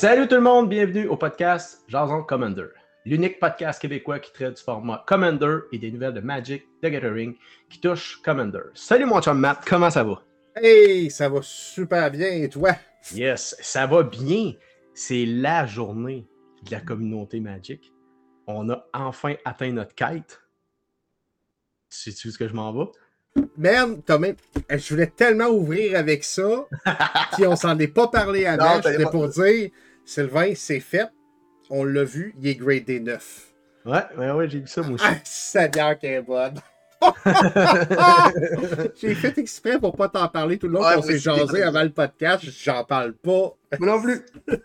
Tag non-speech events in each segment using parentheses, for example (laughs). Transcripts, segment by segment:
Salut tout le monde, bienvenue au podcast Jason Commander, l'unique podcast québécois qui traite du format Commander et des nouvelles de Magic, The Gathering qui touchent Commander. Salut mon chum Matt, comment ça va? Hey, ça va super bien et toi? Yes, ça va bien. C'est la journée de la communauté Magic. On a enfin atteint notre quête. Sais-tu où ce que je m'en vais? T'as même... je voulais tellement ouvrir avec ça, (laughs) puis on s'en est pas parlé avant. C'était pour dire, Sylvain, c'est fait. On l'a vu, il est gradé 9. Ouais, ouais, ouais, j'ai vu ça moi aussi. Ah, Seigneur, qu'elle est bonne. (laughs) J'ai fait exprès pour pas t'en parler tout le long Ouais, moi s'est jasé avant le podcast. J'en parle pas. Moi non plus. (laughs)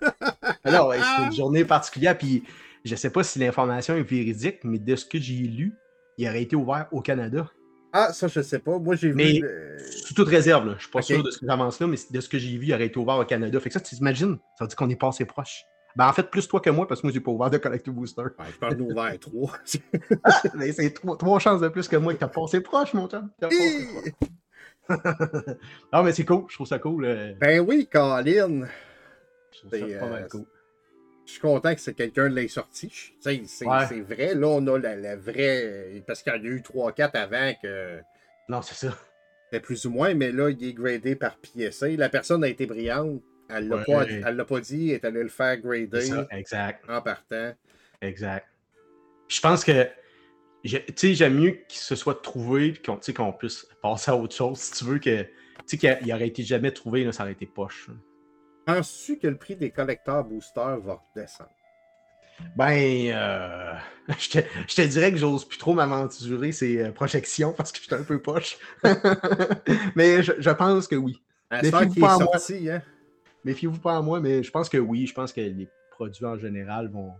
Alors, ouais, c'est une journée particulière, puis je sais pas si l'information est véridique, mais de ce que j'ai lu, il aurait été ouvert au Canada. Ah, ça, je sais pas. Moi, j'ai Mais- vu. euh, Sous toute réserve, là. je suis pas sûr de ce que j'avance là, mais de ce que j'ai vu, il aurait été ouvert au Canada. Fait que ça, tu t'imagines, ça veut dire qu'on est passé proche. Ben, en fait, plus toi que moi, parce que moi, j'ai pas ouvert de Collective Booster. ouais, je parle ouvert 3. (laughs) (laughs) mais c'est trois, trois chances de plus que moi que t'as passé proche, mon chum. (laughs) Non, mais c'est cool, je trouve ça cool. euh, ben oui, Colin. je trouve ça c'est, pas mal euh, cool. Je suis content que c'est quelqu'un de l'ait sorti. C'est Ouais. vrai. Là, on a la, la vraie. Parce qu'il y en a eu 3-4 avant que Non, c'est ça. c'était plus ou moins, mais là, il est gradé par PSA. La personne a été brillante. Elle l'a Ouais. pas, elle l'a pas dit, elle est allée le faire grader ça, exact. en partant. Exact. Je pense que, tu sais, j'aime mieux qu'il se soit trouvé et qu'on puisse passer à autre chose. Si tu veux que, tu sais, qu'il il aurait été jamais trouvé, là, ça aurait été poche. là. Penses-tu que le prix des collecteurs boosters va redescendre? Ben, euh, (laughs) je, te, je te dirais que j'ose plus trop m'aventurer ces euh, projections parce que j'étais un peu poche. (laughs) mais je, je pense que oui. Méfiez-vous qu'il pas hein? Méfiez-vous pas à moi, mais je pense que oui. Je pense que les produits en général vont,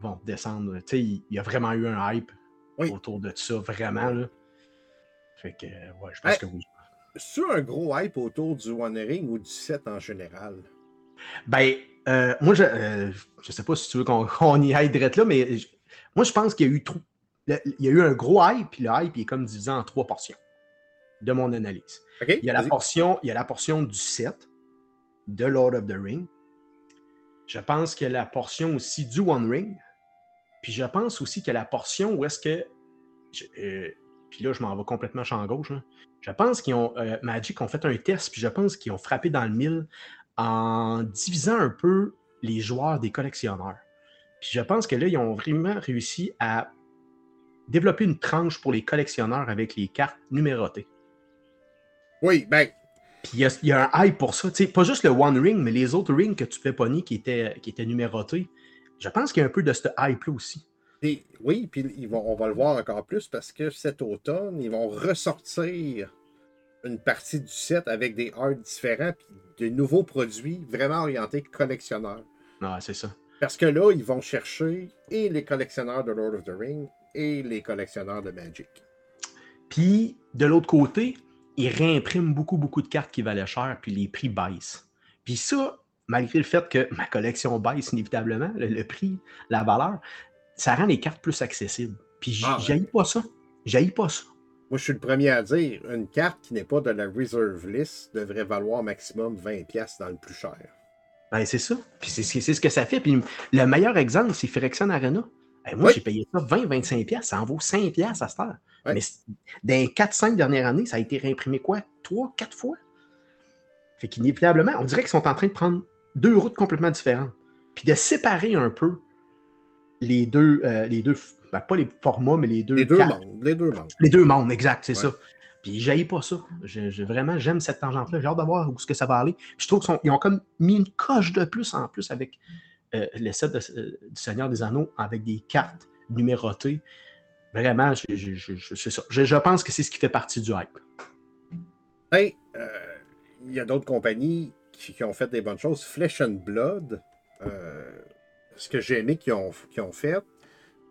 vont descendre. Tu sais, il y a vraiment eu un hype Oui. autour de ça, vraiment. Là. Fait que, ouais, je pense Hey. que oui. Sur un gros hype autour du One Ring ou du set en général? Ben, euh, moi, je, euh, je sais pas si tu veux (laughs) qu'on y aille direct là, mais je- moi, je pense qu'il y a eu trop. le- Il y a eu un gros hype, puis le hype il est comme divisé en trois portions de mon analyse. Il y a la portion, il y a la portion du set de Lord of the Ring. Je pense qu'il y a la portion aussi du One Ring. Puis je pense aussi qu'il y a la portion où est-ce que. je- euh, puis là, je m'en vais complètement champ gauche. Je pense qu'ils ont. euh, Magic ont fait un test, puis je pense qu'ils ont frappé dans le mille en divisant un peu les joueurs des collectionneurs. Puis je pense que là, ils ont vraiment réussi à développer une tranche pour les collectionneurs avec les cartes numérotées. Oui, ben, Puis il y a, il y a un hype pour ça. Tu sais, pas juste le One Ring, mais les autres rings que tu fais pogner qui étaient, qui étaient numérotés. Je pense qu'il y a un peu de ce hype-là aussi. Puis, oui, puis ils vont, on va le voir encore plus parce que cet automne, ils vont ressortir une partie du set avec des arts différents puis de nouveaux produits vraiment orientés collectionneurs. Non, c'est ça. Parce que là, ils vont chercher et les collectionneurs de Lord of the Ring et les collectionneurs de Magic. Puis, de l'autre côté, ils réimpriment beaucoup, beaucoup de cartes qui valaient cher, puis les prix baissent. Puis ça, malgré le fait que ma collection baisse inévitablement, le, le prix, la valeur, ça rend les cartes plus accessibles. Puis j- Ah ouais. pas ça. J'haïs pas ça. Moi, je suis le premier à dire, une carte qui n'est pas de la reserve list devrait valoir maximum 20$ dans le plus cher. Ben, c'est ça. Puis c'est ce que- ça fait. Puis le meilleur exemple, c'est Phyrexian Arena. Eh, moi, Oui. j'ai payé ça 20-25$, piastres. ça en vaut 5$ piastres à cette heure. Mais dans les 4-5 dernières années, ça a été réimprimé quoi? 3-4 fois? Fait qu'inévitablement, on dirait qu'ils sont en train de prendre deux routes complètement différentes. Puis de séparer un peu les deux, euh, les deux ben, pas les formats, mais les deux Les deux mondes, les deux mondes. Les deux mondes, exact, c'est Ouais. ça. Puis j'haïs pas ça. Je, je- vraiment, j'aime cette tangente-là. J'ai hâte de voir où ce que ça va aller. Puis je trouve qu'ils ont comme mis une coche de plus en plus avec euh, le set de- euh, du Seigneur des Anneaux avec des cartes numérotées. Vraiment, je, ça. Je, pense que c'est ce qui fait partie du hype. Hey, euh, il y a d'autres compagnies qui, qui ont fait des bonnes choses. Flesh and Blood, euh, ce que j'ai aimé qu'ils ont, qu'ils ont fait,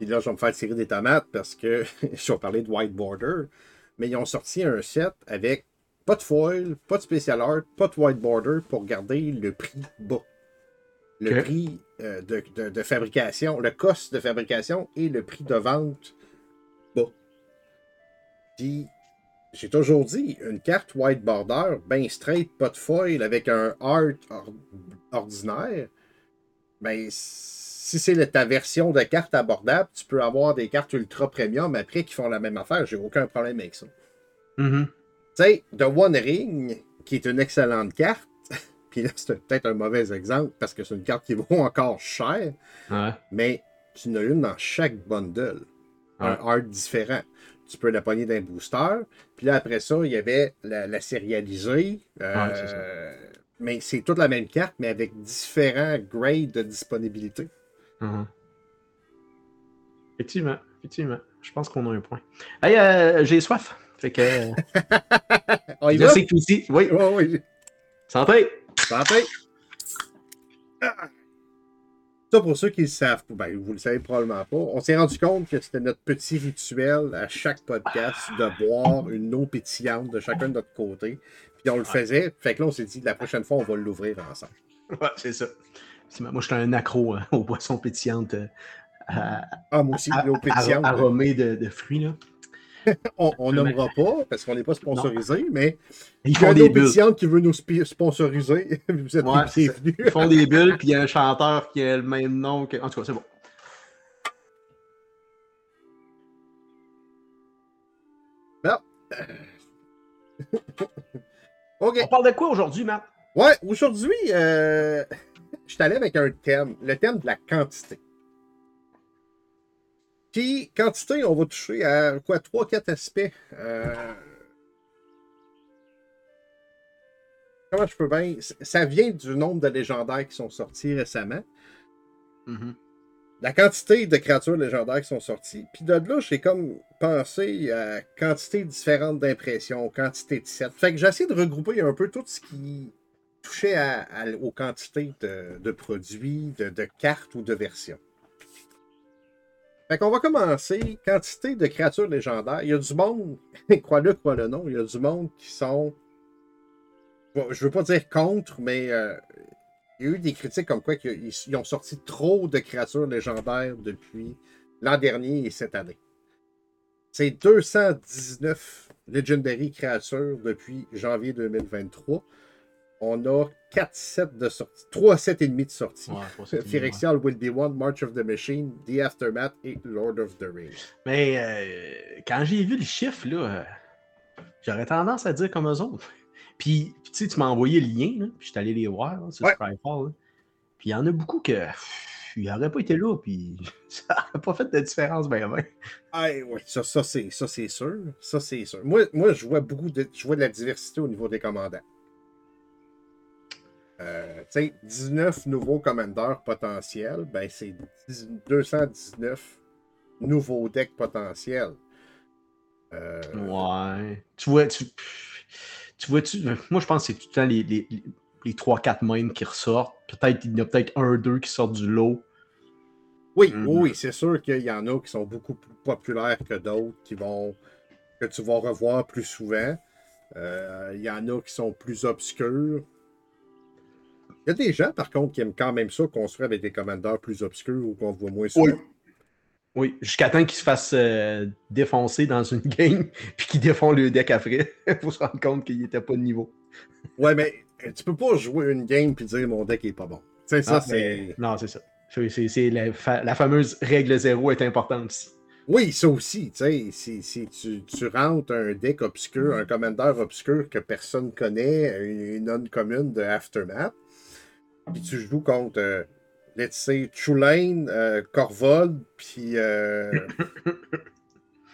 et là, je vais me faire tirer des tomates parce que (laughs) je vais parler de White Border, mais ils ont sorti un set avec pas de foil, pas de special art, pas de white border pour garder le prix bas. Le prix euh, de, de- de fabrication, le cost de fabrication et le prix de vente bas. Puis, j'ai toujours dit, une carte white border, ben straight, pas de foil, avec un art or- ordinaire, ben, si c'est ta version de carte abordable, tu peux avoir des cartes ultra premium après qui font la même affaire. J'ai aucun problème avec ça. Mm-hmm. Tu sais, The One Ring, qui est une excellente carte, (laughs) puis là, c'est peut-être un mauvais exemple parce que c'est une carte qui vaut encore cher, Ouais. mais tu en as une dans chaque bundle. Un art différent. Tu peux la pogner d'un booster. Puis là, après ça, il y avait la, la sérialisée. euh, Ouais, mais c'est toute la même carte, mais avec différents grades de disponibilité. Mhm. Effectivement, effectivement. Je pense qu'on a un point. Hey, euh, j'ai soif. Fait que. euh, (laughs) On y je va? sais que ici. Oui, Ouais, ouais. santé! Santé! Ah. Ça, pour ceux qui le savent, ben, vous le savez probablement pas, on s'est rendu compte que c'était notre petit rituel à chaque podcast de boire une eau pétillante de chacun de notre côté. Puis on le faisait. Fait que là, on s'est dit, la prochaine fois, on va l'ouvrir ensemble. Ouais, c'est ça. Moi, je suis un accro hein, (laughs) aux boissons pétillantes euh, à- Ah, moi aussi, à- l'eau pétillante. ar- aromées de, de fruits. Là. (laughs) On nommera pas parce qu'on n'est pas sponsorisé, mais Ils il y a font des bulles. qui veut nous sponsoriser. (laughs) Vous êtes Ouais, bienvenus. Ils font des bulles, puis il y a un chanteur qui a le même nom que. En tout cas, c'est bon. OK. On parle de quoi aujourd'hui, Matt? Ouais, aujourd'hui, euh, je suis allé avec un thème, le thème de la quantité. Puis, quantité, on va toucher à quoi, trois, quatre aspects. Euh, Comment je peux bien. Ça vient du nombre de légendaires qui sont sortis récemment. Mhm. La quantité de créatures légendaires qui sont sorties. Puis de là, j'ai comme pensé à quantité différente d'impressions, quantité de sets. Fait que j'ai essayé de regrouper un peu tout ce qui touchait à- à- aux quantités de, produits, de, de cartes ou de versions. Fait qu'on va commencer. Quantité de créatures légendaires. Il y a du monde, (laughs) crois-le, crois-le non, il y a du monde qui sont. Bon, je veux pas dire contre, mais euh, il y a eu des critiques comme quoi qu'ils ils ont sorti trop de créatures légendaires depuis l'an dernier et cette année. C'est 219 Legendary créatures depuis janvier 2023. On a 4 sets de sortie, 3 sets et demi de sortie. Ouais, Phyrexial Will Be One, March of the Machine, The Aftermath et Lord of the Rings. Mais euh, quand j'ai vu le chiffre, là, j'aurais tendance à dire comme eux autres. (laughs) Puis, tu sais, tu m'as envoyé le lien, là, puis je suis allé les voir sur Ouais. Scryfall. là. Puis il y en a beaucoup que pff, ils n'auraient pas été là, puis (laughs) ça n'aurait pas fait de différence, ben ben. Ah oui, ça, ça c'est ça c'est sûr. Ça c'est sûr. Moi, moi je vois beaucoup de je vois de la diversité au niveau des commandants. Euh, tu sais, 19 nouveaux commandeurs potentiels, ben c'est 10 219 nouveaux decks potentiels. Euh, Ouais. Tu vois, tu, tu vois, tu, moi je pense que c'est tout le temps les, les, les- les 3-4 mêmes qui ressortent. Peut-être il y en a peut-être un, deux qui sortent du lot. Oui, Mhm. oui, c'est sûr qu'il y en a qui sont beaucoup plus populaires que d'autres, qui vont que tu vas revoir plus souvent. Euh, Il y en a qui sont plus obscurs. Il y a des gens, par contre, qui aiment quand même ça, construire avec des commandeurs plus obscurs ou qu'on voit moins souvent. Oui, jusqu'à temps qu'ils se fassent euh, défoncer dans une (laughs) game, puis qu'ils défont le deck après. (laughs) pour se rendre compte qu'il n'était pas de niveau. Ouais, mais euh, tu peux pas jouer une game puis dire mon deck est pas bon. Tu ça, Ah, c'est. mais- Non, c'est ça. C'est- la, fa- la fameuse règle zéro est importante ici. Oui, ça aussi, si, si tu, tu rentres un deck obscur, un commandeur obscur que personne connaît, une, une non commune de Aftermath, puis tu joues contre, euh, let's say, Tulane, euh, Corvol, puis euh,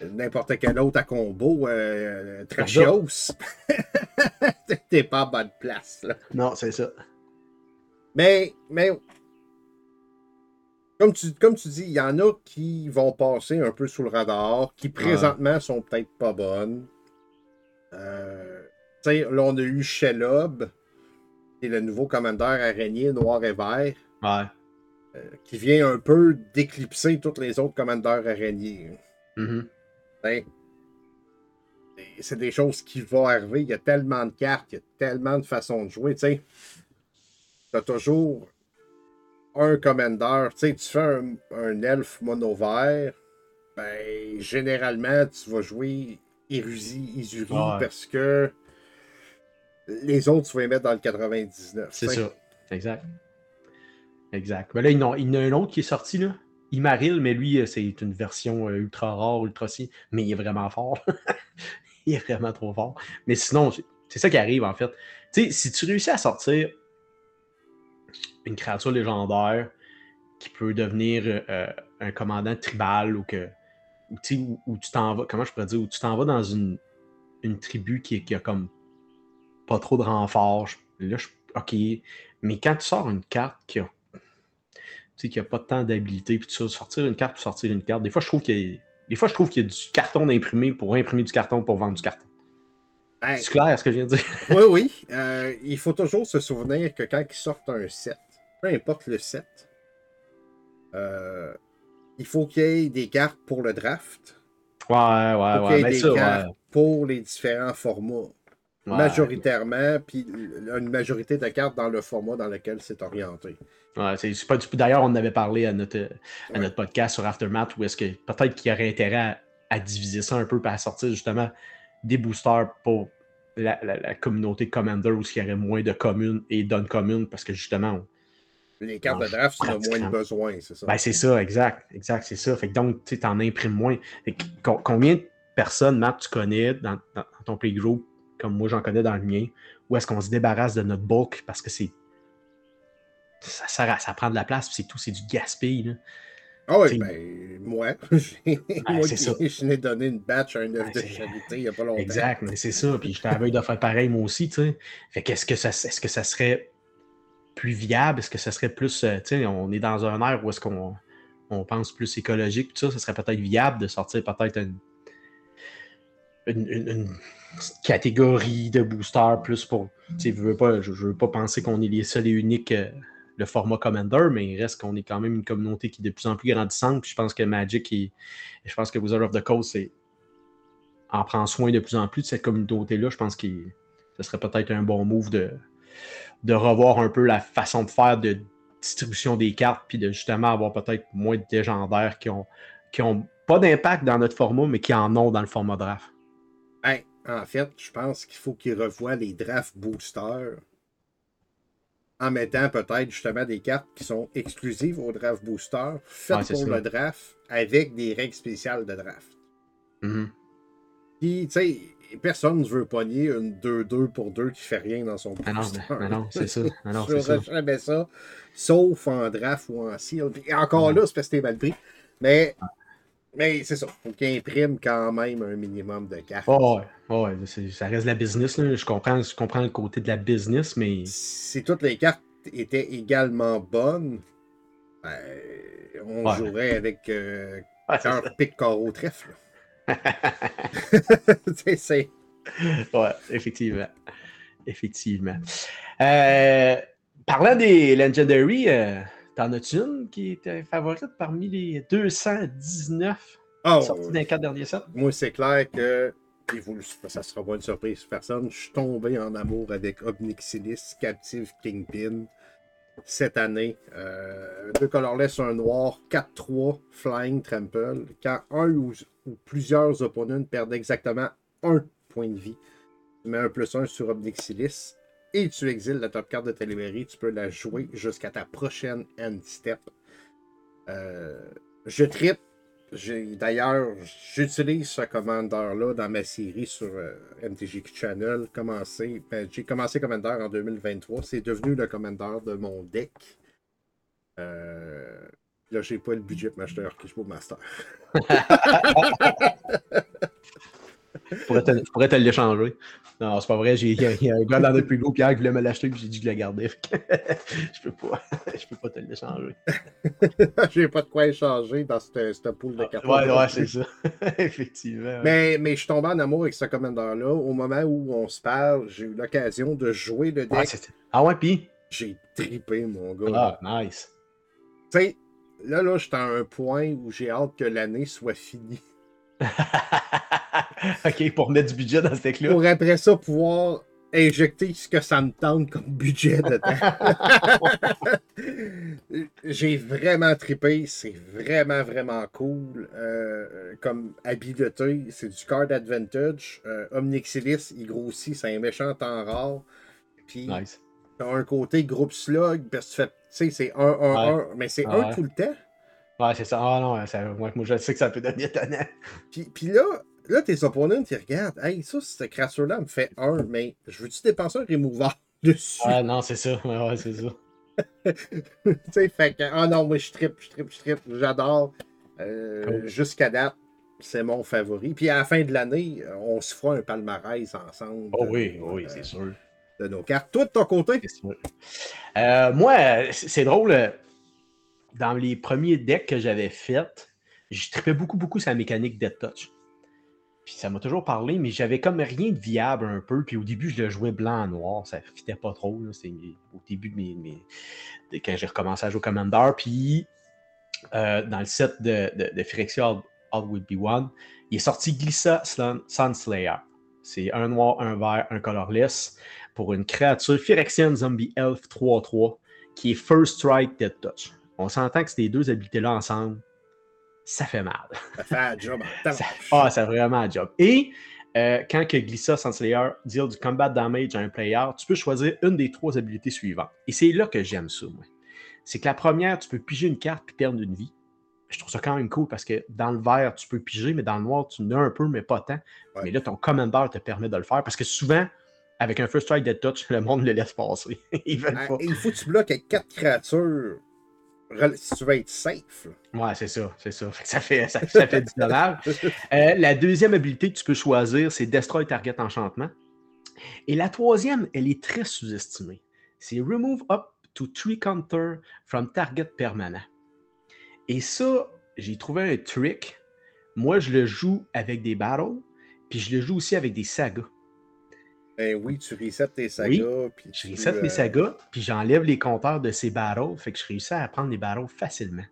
(coughs) n'importe quel autre à combo, euh, Trachios, (laughs) t'es pas en bonne place, là. Non, c'est ça. Mais, mais comme, tu, comme tu dis, il y en a qui vont passer un peu sous le radar, qui présentement sont peut-être pas bonnes. Euh, tu sais, là, on a eu Shelob, qui est le nouveau commandeur araignée noir et vert, Ouais. euh, qui vient un peu d'éclipser tous les autres commandeurs araignées. Et c'est des choses qui vont arriver. Il y a tellement de cartes, il y a tellement de façons de jouer. Tu as toujours un commandeur. Tu tu fais un, un elfe mono vert, ben, généralement, tu vas jouer Érusie, Isuri, Ouais. parce que les autres, tu vas les mettre dans le 99. C'est ça. Exact. exact. Mais là, il y en a, un autre qui est sorti, là. Imaril, mais lui, euh, c'est une version euh, ultra rare, ultra si, mais il est vraiment fort. (laughs) il est vraiment trop fort. Mais sinon, c'est- ça qui arrive, en fait. Tu sais, si tu réussis à sortir une créature légendaire qui peut devenir euh, un commandant tribal ou que ou, tu sais, où, où tu t'en vas, comment je pourrais dire, où tu t'en vas dans une, une tribu qui, qui a comme pas trop de renforts. Là, je, ok. Mais quand tu sors une carte qui a, tu sais, qui a pas tant d'habilité, puis tu vas sortir une carte pour sortir une carte, des fois, je trouve qu'il y a, des fois, je trouve qu'il y a du carton d'imprimé pour imprimer du carton pour vendre du carton. Ben, C'est clair ce que je viens de dire? (laughs) oui, oui. euh, il faut toujours se souvenir que quand ils sortent un set, peu importe le set, euh, il faut qu'il y ait des cartes pour le draft. Ouais, ouais, Il faut ouais. qu'il y ait Mais des ça, cartes ouais. pour les différents formats. Ouais. Majoritairement, puis une majorité de cartes dans le format dans lequel c'est orienté. Ouais, D'ailleurs, on en avait parlé à notre, à Ouais. notre podcast sur Aftermath où est-ce que peut-être qu'il y aurait intérêt à, à diviser ça un peu et à sortir justement des boosters pour la, la- la communauté Commander où il y aurait moins de communes et d'uncommunes parce que justement, on- Les cartes de draft, tu as moins de besoin, c'est ça. ben c'est ça, exact, exact, c'est ça. Fait que donc, tu t'en imprimes moins. Fait que co- combien de personnes, Matt, tu connais dans, dans- dans ton playgroup, comme moi j'en connais dans le mien, où est-ce qu'on se débarrasse de notre bulk parce que c'est. Ça, ça prend de la place, puis c'est tout, c'est du gaspille. Ah oui, c'est- ben, moi, (laughs) j'ai- ça. je n'ai donné une batch à un œuvre Ouais, de charité il n'y a pas longtemps. Exact, mais c'est ça. Puis j'étais à veille de faire pareil moi aussi, tu sais. Fait qu'est-ce que ça, est-ce que ça serait plus viable? Est-ce que ça serait plus, euh, tu sais, on est dans un air où est-ce qu'on on pense plus écologique, tout ça, ça serait peut-être viable de sortir peut-être une, une, une- une catégorie de boosters plus pour, je veux pas, je, veux pas penser qu'on est les seuls et uniques euh, le format Commander, mais il reste qu'on est quand même une communauté qui est de plus en plus grandissante. Puis je pense que Magic et je pense que Wizard of the Coast, en prend soin de plus en plus de cette communauté-là. Je pense que ce serait peut-être un bon move de, de revoir un peu la façon de faire de distribution des cartes, puis de justement avoir peut-être moins de légendaires qui ont, qui ont pas d'impact dans notre format, mais qui en ont dans le format draft. Hey, en fait, je pense qu'il faut qu'ils revoient les draft boosters en mettant peut-être justement des cartes qui sont exclusives au draft booster, faites pour ça. le draft avec des règles spéciales de draft. Mhm. Puis, tu sais, personne ne veut pogner une 2-2 pour 2 qui fait rien dans son Ah non, booster. mais- mais non, c'est ça. (laughs) Ah non, Je ça. jamais ça, sauf en draft ou en seal. Puis encore là, c'est parce que t'es mal pris. Mais, mais c'est ça. Faut qu'il imprime quand même un minimum de cartes. Oh, ouais, ouais, ça reste de la business. Là. Je, comprends, je comprends le côté de la business, mais Si toutes les cartes étaient également bonnes, ben, on Ouais. jouerait avec euh, Ouais, cœur, pique, carreau, trèfle. Tu sais, (laughs) c'est- Ouais, effectivement. Effectivement. Euh, parlant des Legendary, euh, t'en as-tu une qui était favorite parmi les 219 Oh, sorties dans les quatre derniers sets? moi, c'est clair que, et vous, ça sera pas une surprise pour personne, je suis tombé en amour avec Obnixilis, Captive Kingpin, cette année. Euh, deux colorless, un noir, 4-3, Flying Trample. Quand un ou, ou plusieurs opponents perdent exactement un point de vie, tu mets un plus un sur Obnixilis et tu exiles la top carte de ta librairie. Tu peux la jouer jusqu'à ta prochaine end step. Euh, je tripe. D'ailleurs, j'utilise ce commandeur-là dans ma série sur euh, MTG Channel. Commencé, ben, j'ai commencé commandeur en 2023. C'est devenu le commandeur de mon deck. Euh, là, j'ai pas le budget pour m'acheter un Archibald Master. (laughs) (laughs) Je pourrais te, je pourrais te l'échanger. Non, c'est pas vrai. j'ai- Il y, a- un gars dans notre plus gros Pierre qui voulait me l'acheter puis j'ai dit que je le gardais. (laughs) Je peux pas. Je peux pas te l'échanger. (laughs) j'ai pas de quoi échanger dans cette, cette pool de cartes. Ouais, ouais, c'est ça. (laughs) Effectivement. ouais. Mais, mais je suis tombé en amour avec ce commandeur-là. Au moment où on se parle, j'ai eu l'occasion de jouer le deck. ah ouais, puis? j'ai tripé, mon gars. Ah, nice. Tu sais, là, là, j'étais à un point où j'ai hâte que l'année soit finie. (laughs) ok, pour mettre du budget dans ce deck-là. Pour après ça, pouvoir injecter ce que ça me tente comme budget dedans. (laughs) j'ai vraiment tripé. C'est vraiment, vraiment cool. Euh, comme habileté, c'est du card advantage. Euh, Omnixilis, il grossit, c'est un méchant temps rare. Puis, nice. T'as un côté groupe slug, parce que tu fais. Tu sais, c'est 1, 1, 1, mais c'est 1 Ouais. tout le temps. Ouais, c'est ça. Ah non, ça, moi, moi, je sais que ça peut devenir étonnant. (laughs) Puis, puis là, là, tes opponents, ils regardent. Hey, ça, cette créature-là me fait 1, mais je veux-tu dépenser un remover (laughs) dessus? Ah non, c'est ça. Ouais, ouais, c'est ça. (laughs) tu sais, fait que, ah non, moi, je trippe, je trippe, je trippe, j'adore. Euh, Cool. Jusqu'à date, c'est mon favori. Puis à la fin de l'année, on se fera un palmarès ensemble. Oh oui, oui, euh, c'est sûr. de nos cartes. Toi, de ton côté? Euh, moi, euh, c'est drôle. Dans les premiers decks que j'avais faits, je tripais beaucoup, beaucoup la mécanique Dead Touch. Puis ça m'a toujours parlé, mais j'avais comme rien de viable un peu. Puis au début, je le jouais blanc-noir. Ça fitait pas trop. C'est au début de mes. quand j'ai recommencé à jouer Commander. Puis euh, dans le set de, Phyrexia All, All Will Be One, il est sorti Glissa Sun- Sunslayer. C'est un noir, un vert, un colorless pour une créature Phyrexian Zombie Elf 3-3 qui est First Strike Dead Touch. On s'entend que ces deux habilités-là ensemble, ça fait mal. Ça fait un job en (laughs) Ça, ah, ça fait vraiment un job. Et euh, quand que Glissa Sunslayer deal du combat damage à un player, tu peux choisir une des trois habilités suivantes. Et c'est là que j'aime ça, moi. C'est que la première, tu peux piger une carte puis perdre une vie. Je trouve ça quand même cool parce que dans le vert, tu peux piger, mais dans le noir, tu en as un peu, mais pas tant. Ouais. Mais là, ton commander te permet de le faire parce que souvent, avec un First Strike Dead Touch, (laughs) le monde le laisse passer. (laughs) Ils veulent pas. Il faut que tu bloques avec quatre créatures si tu veux être safe. Ouais, c'est ça, c'est ça. (laughs) Ça fait, ça, ça fait. (laughs) Euh, la deuxième habilité que tu peux choisir, c'est Destroy Target Enchantement. Et la troisième, elle est très sous-estimée. C'est Remove up to three counter from target permanent. Et ça, j'ai trouvé un trick. Moi, je le joue avec des battles, puis je le joue aussi avec des sagas. Ben oui, tu resets tes sagas. puis Je reset euh, mes sagas, puis j'enlève les compteurs de ces battles, fait que je réussis à prendre des battles facilement.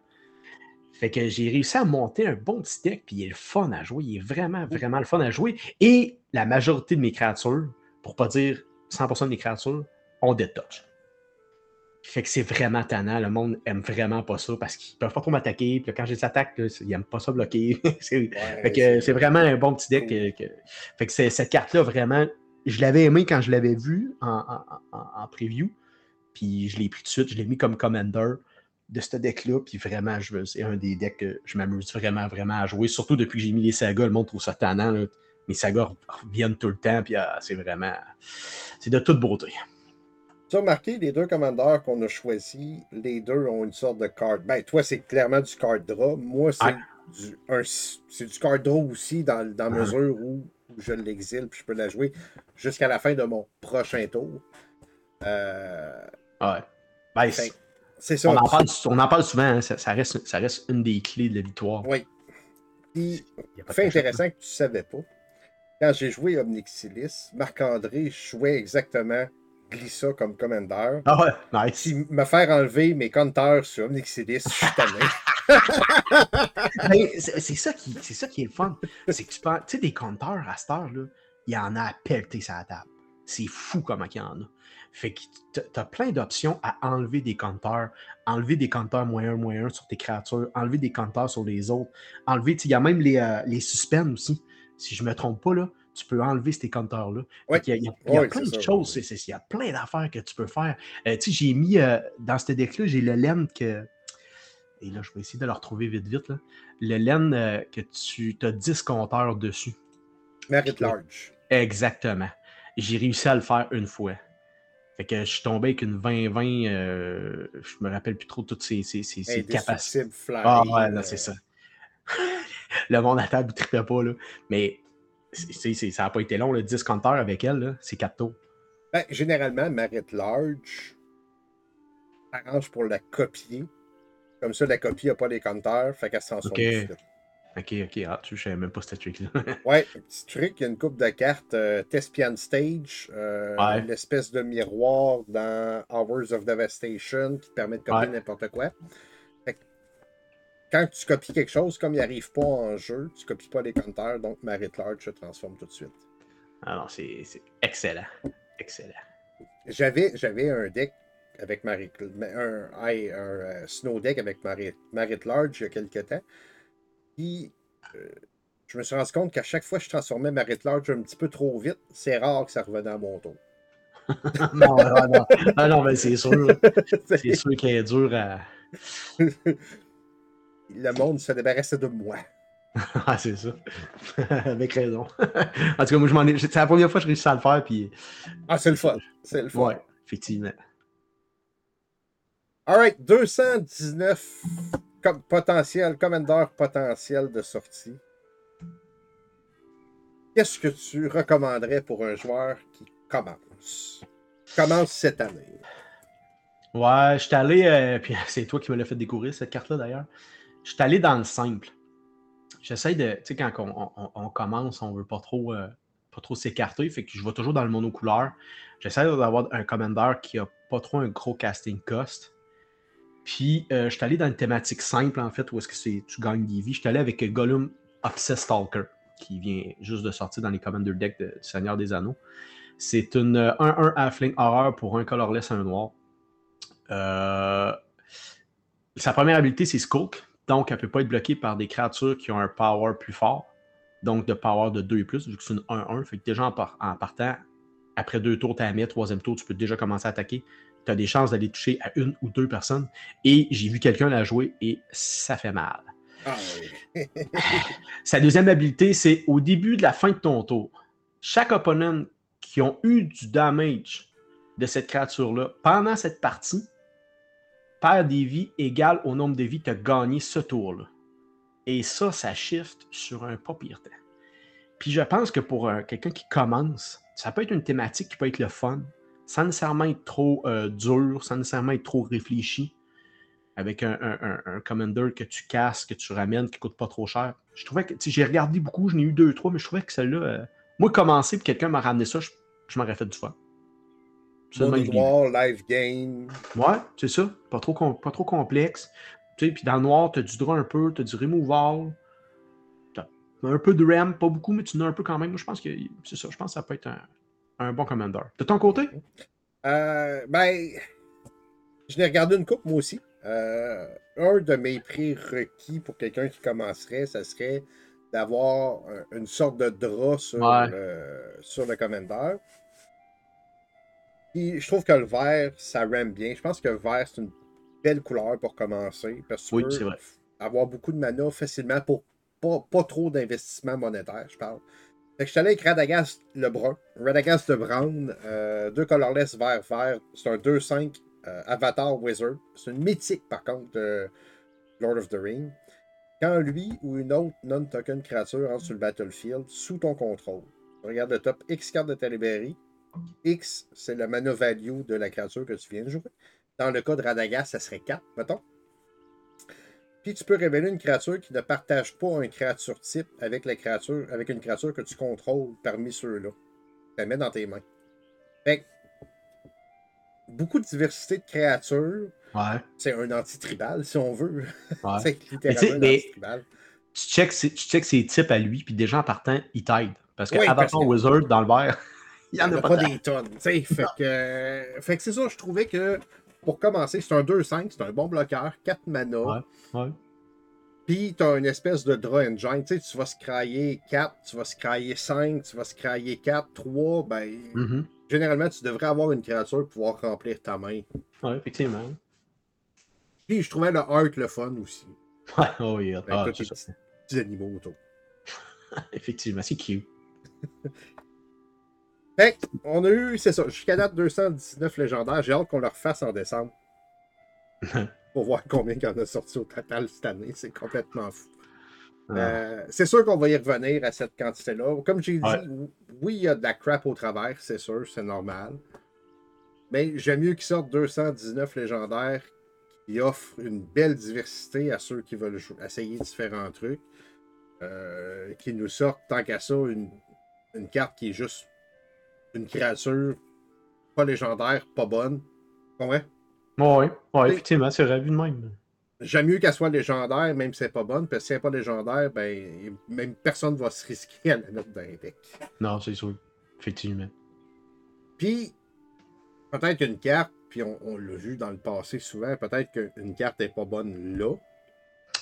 Fait que j'ai réussi à monter un bon petit deck, puis il est le fun à jouer. Il est vraiment, vraiment le fun à jouer. Et la majorité de mes créatures, pour pas dire 100% de mes créatures, ont des touch. Fait que c'est vraiment tannant. Le monde aime vraiment pas ça parce qu'ils peuvent pas trop m'attaquer. Puis quand je les attaque, là, ils aiment pas ça bloquer. (laughs) Ouais, fait que c'est vraiment un bon petit deck. que- Fait que cette carte-là, vraiment, je l'avais aimé quand je l'avais vu en, en- en- en preview. Puis je l'ai pris tout de suite, je l'ai mis comme commander de ce deck-là. Puis vraiment, je veux- c'est un des decks que je m'amuse vraiment, vraiment à jouer. Surtout depuis que j'ai mis les sagas, le monde trouve ça tannant. là. Mes sagas reviennent tout le temps. Puis ah, c'est vraiment. C'est de toute beauté. Tu as remarqué, les deux commandeurs qu'on a choisis, les deux ont une sorte de card. Ben, toi, c'est clairement du card draw. Moi, c'est du, un- c'est du card draw aussi, dans, dans Ouais. mesure où je l'exile puis je peux la jouer jusqu'à la fin de mon prochain tour. Euh, Ouais. Ben, c'est- ça. on, en parle, on en parle souvent. hein. Ça, ça reste, ça reste une des clés de la victoire. Oui. Puis, Il y a pas de fait cachette, intéressant que tu ne savais pas. Quand j'ai joué Omnixilis, Marc-André jouait exactement Glissa comme commandeur. Ah ouais, nice. Puis me faire enlever mes compteurs sur Omnixilis, je suis tanné. (laughs) Ben, c'est ça, qui, c'est ça qui est le fun. C'est que tu penses, tu sais, des compteurs à cette heure-là, il y en a à pelleter la table. C'est fou comment il y en a. Fait que tu as plein d'options à enlever des compteurs, enlever des compteurs moins 1, moins 1 sur tes créatures, enlever des compteurs sur les autres, enlever, tu sais, il y a même les, euh, les suspends aussi. Si je me trompe pas, là, tu peux enlever ces compteurs-là. Ouais. Il y a- il y a Ouais, plein de choses, il y a plein d'affaires que tu peux faire. Euh, tu sais, j'ai mis euh, dans ce deck-là, j'ai le laine que. Et là, je vais essayer de le retrouver vite, vite. Là. Le laine euh, que tu as 10 compteurs dessus. Merit Large. Exactement. J'ai réussi à le faire une fois. Fait que je suis tombé avec une 20-20. euh, je me rappelle plus trop toutes ces, ces, ces, ces capacités. Ah ouais, là, euh, c'est ça. (laughs) le monde à table, il trippait pas, là. Mais ça n'a pas été long, le 10 compteurs avec elle, là. C'est 4 tours. ben, généralement, Merit Large arrange pour la copier. Comme ça, la copie n'a pas les compteurs, fait qu'elle se transforme Ok. tout de suite. Ok, ok. Ah, tu savais même pas ce trick-là. (laughs) Ouais, petit truc, il y a une coupe de cartes euh, Thespian Stage, euh, Ouais. l'espèce de miroir dans Hours of Devastation qui te permet de copier Ouais. n'importe quoi. Fait que quand tu copies quelque chose, comme il n'arrive pas en jeu, tu copies pas les compteurs, donc Marit Large se transforme tout de suite. Alors, c'est c'est excellent. Excellent. J'avais un deck avec Marit, un, hey, un euh, Snow deck avec Marit, Marit Large il y a quelques temps. Puis, euh, je me suis rendu compte qu'à chaque fois que je transformais Marit Large un petit peu trop vite, c'est rare que ça revenait à mon tour. (laughs) non, non, non, non, non, mais c'est sûr. (laughs) C'est sûr qu'il est dur à. (laughs) Le monde se débarrassait de moi. ah, c'est ça. Avec raison. en tout cas, moi, je m'en ai... c'est la première fois que je réussis à le faire. Puis... Ah, c'est le fun. C'est le fun. Ouais, effectivement. Alright, 219 comme potentiel, commander potentiel de sortie. Qu'est-ce que tu recommanderais pour un joueur qui commence? Commence cette année. Ouais, je suis allé, euh, (laughs) puis c'est toi qui me l'as fait découvrir cette carte-là d'ailleurs. Je suis allé dans le simple. J'essaie de, tu sais, quand on, commence, on veut pas trop, euh, trop s'écarter, fait que je vais toujours dans le monocouleur. J'essaie d'avoir un commander qui a pas trop un gros casting cost. Puis, euh, je suis allé dans une thématique simple, en fait, où est-ce que c'est, tu gagnes des vies. Je suis allé avec Gollum Obsessed Stalker qui vient juste de sortir dans les Commander Deck de, du Seigneur des Anneaux. C'est une 1-1 euh, Halfling Horror pour un colorless, un noir. Euh, sa première habilité, c'est Skulk. Donc, elle ne peut pas être bloquée par des créatures qui ont un power plus fort. Donc, de power de 2 et plus, vu que c'est une 1-1. Fait que déjà en, partant, après deux tours, tu as mis, troisième tour, tu peux déjà commencer à attaquer. Tu as des chances d'aller toucher à une ou deux personnes. Et j'ai vu quelqu'un la jouer et ça fait mal. Ah (laughs) Sa deuxième habilité, c'est au début de la fin de ton tour. Chaque opponent qui ont eu du damage de cette créature-là pendant cette partie perd des vies égales au nombre de vies que tu as gagné ce tour-là. Et ça, ça shift sur un pas pire temps. Puis je pense que pour euh, quelqu'un qui commence, ça peut être une thématique qui peut être le fun, sans nécessairement être trop euh, dur, sans nécessairement être trop réfléchi avec un, commander que tu casses, que tu ramènes, qui coûte pas trop cher. Je trouvais que, j'ai regardé beaucoup, je n'ai eu deux, trois, mais je trouvais que celle-là, euh, moi, commencer, puis quelqu'un m'a ramené ça, je, m'aurais fait du fun. noir, live game. Ouais, c'est ça. Pas trop, pas trop complexe. Tu sais, puis dans le noir, tu as du draw un peu, tu as du removal. As un peu de RAM, pas beaucoup, mais tu en as un peu quand même. Moi, je pense que c'est ça. Je pense que ça peut être un, bon commander. De ton côté? Euh, ben, je l'ai regardé une coupe, moi aussi. Euh, un de mes prérequis pour quelqu'un qui commencerait, ça serait d'avoir une sorte de drap sur, le, sur le commander. je trouve que le vert, ça rame bien. Je pense que le vert, c'est une belle couleur pour commencer. Parce que tu peux avoir beaucoup de mana facilement pour pas, trop d'investissement monétaire, je parle. Fait que je suis allé avec Radagast le brun. Radagast le brown, euh, deux colorless vert-vert. C'est un 2-5 euh, Avatar Wizard. C'est une mythique, par contre, de Lord of the Ring. Quand lui ou une autre non-token créature entre sur le battlefield sous ton contrôle, regarde le top X carte de ta. X, c'est le mana value de la créature que tu viens de jouer. Dans le cas de Radagast, ça serait 4, mettons. Puis tu peux révéler une créature qui ne partage pas un créature type avec, la créature, avec une créature que tu contrôles parmi ceux-là. Tu la mets dans tes mains. Fait beaucoup de diversité de créatures. Ouais. C'est un anti-tribal, si on veut. Ouais. (laughs) c'est littéralement un anti-tribal. Tu checks, tu ses types à lui, puis déjà en partant, il t'aide. Parce que Avatar Wizard, dans le vert, (laughs) il n'y en a, pas, des tonnes. Fait que, fait que c'est ça, je trouvais que pour commencer, c'est un 2-5, c'est un bon bloqueur, 4 mana. Ouais. ouais. Puis tu as une espèce de draw engine. Tu sais, tu vas scrailler 4, tu vas scrailler 5, tu vas scrailler 4, 3, ben. Mm-hmm généralement, tu devrais avoir une créature pour pouvoir remplir ta main. Oui, effectivement. Puis je trouvais le art le fun aussi. Ouais, oh yeah. Avec ah, petits, animaux autour. (laughs) effectivement, c'est cute. (laughs) fait on a eu, c'est ça, jusqu'à date 219 légendaires. J'ai hâte qu'on le refasse en décembre. (laughs) pour voir combien il y en a sorti au total cette année. C'est complètement fou. Ah. Euh, c'est sûr qu'on va y revenir à cette quantité-là. Comme j'ai dit, oui, il y a de la crap au travers, c'est sûr, c'est normal. Mais j'aime mieux qu'ils sortent 219 légendaires qui offrent une belle diversité à ceux qui veulent essayer différents trucs. Euh, qui nous sortent, tant qu'à ça, une, carte qui est juste une créature pas légendaire, pas bonne. Ouais? Oui, ouais, effectivement, c'est ravi de même. J'aime mieux qu'elle soit légendaire, même si elle n'est pas bonne, parce que si elle n'est pas légendaire, ben, même personne ne va se risquer à la mettre dans un deck. Non, c'est sûr. Effectivement. Puis, peut-être qu'une carte, puis on, l'a vu dans le passé souvent, peut-être qu'une carte n'est pas bonne là.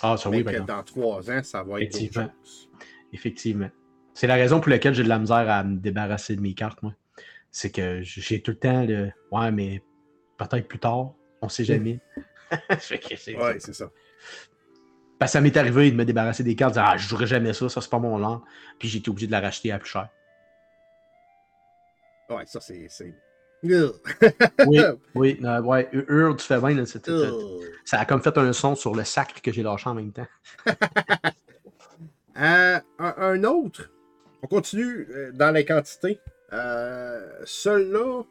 Ah, ça oui, mais que dans trois ans, ça va être Effectivement. Effectivement. C'est la raison pour laquelle j'ai de la misère à me débarrasser de mes cartes, moi. C'est que j'ai tout le temps le Ouais, mais peut-être plus tard, on sait jamais. (laughs) ouais, c'est ça. Parce que ça m'est arrivé de me débarrasser des cartes, de dire, ah, je jouerai jamais ça, ça c'est pas mon lent. Puis j'ai été obligé de la racheter à plus cher. Ouais, ça c'est. (laughs) oui, (laughs) oui, ouais, Hurl, tu fais bien. ça a comme fait un son sur le sacre que j'ai lâché en même temps. Euh, un, autre, on continue euh, dans les quantités. Euh, Celui-là,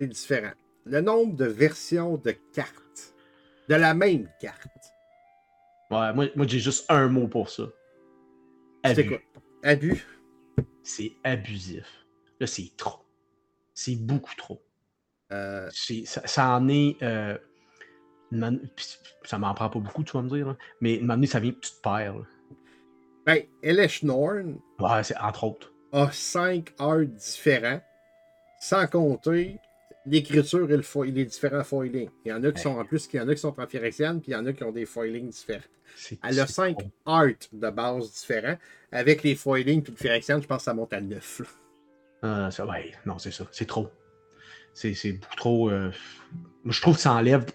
c'est différent. Le nombre de versions de cartes, de la même carte. Ouais, moi, moi j'ai juste un mot pour ça. Abus. Quoi? Abus? C'est abusif. Là, c'est trop. C'est beaucoup trop. Euh... Ça, en est. Euh, ça m'en prend pas beaucoup, tu vas me dire. Mais une donné, ça vient tu te perds. Ben, Elesh Norn. Ouais, c'est entre autres. A cinq arts différents. Sans compter l'écriture et, le les différents foilings. Il y en a qui sont en plus, il y en a qui sont en puis il y en a qui ont des foilings différents. Elle a cinq arts de base différents. Avec les foilings et le Phyrexian, je pense que ça monte à neuf. Ah, ça, ouais, non, c'est ça. C'est trop. C'est beaucoup trop. Euh, je trouve que ça enlève.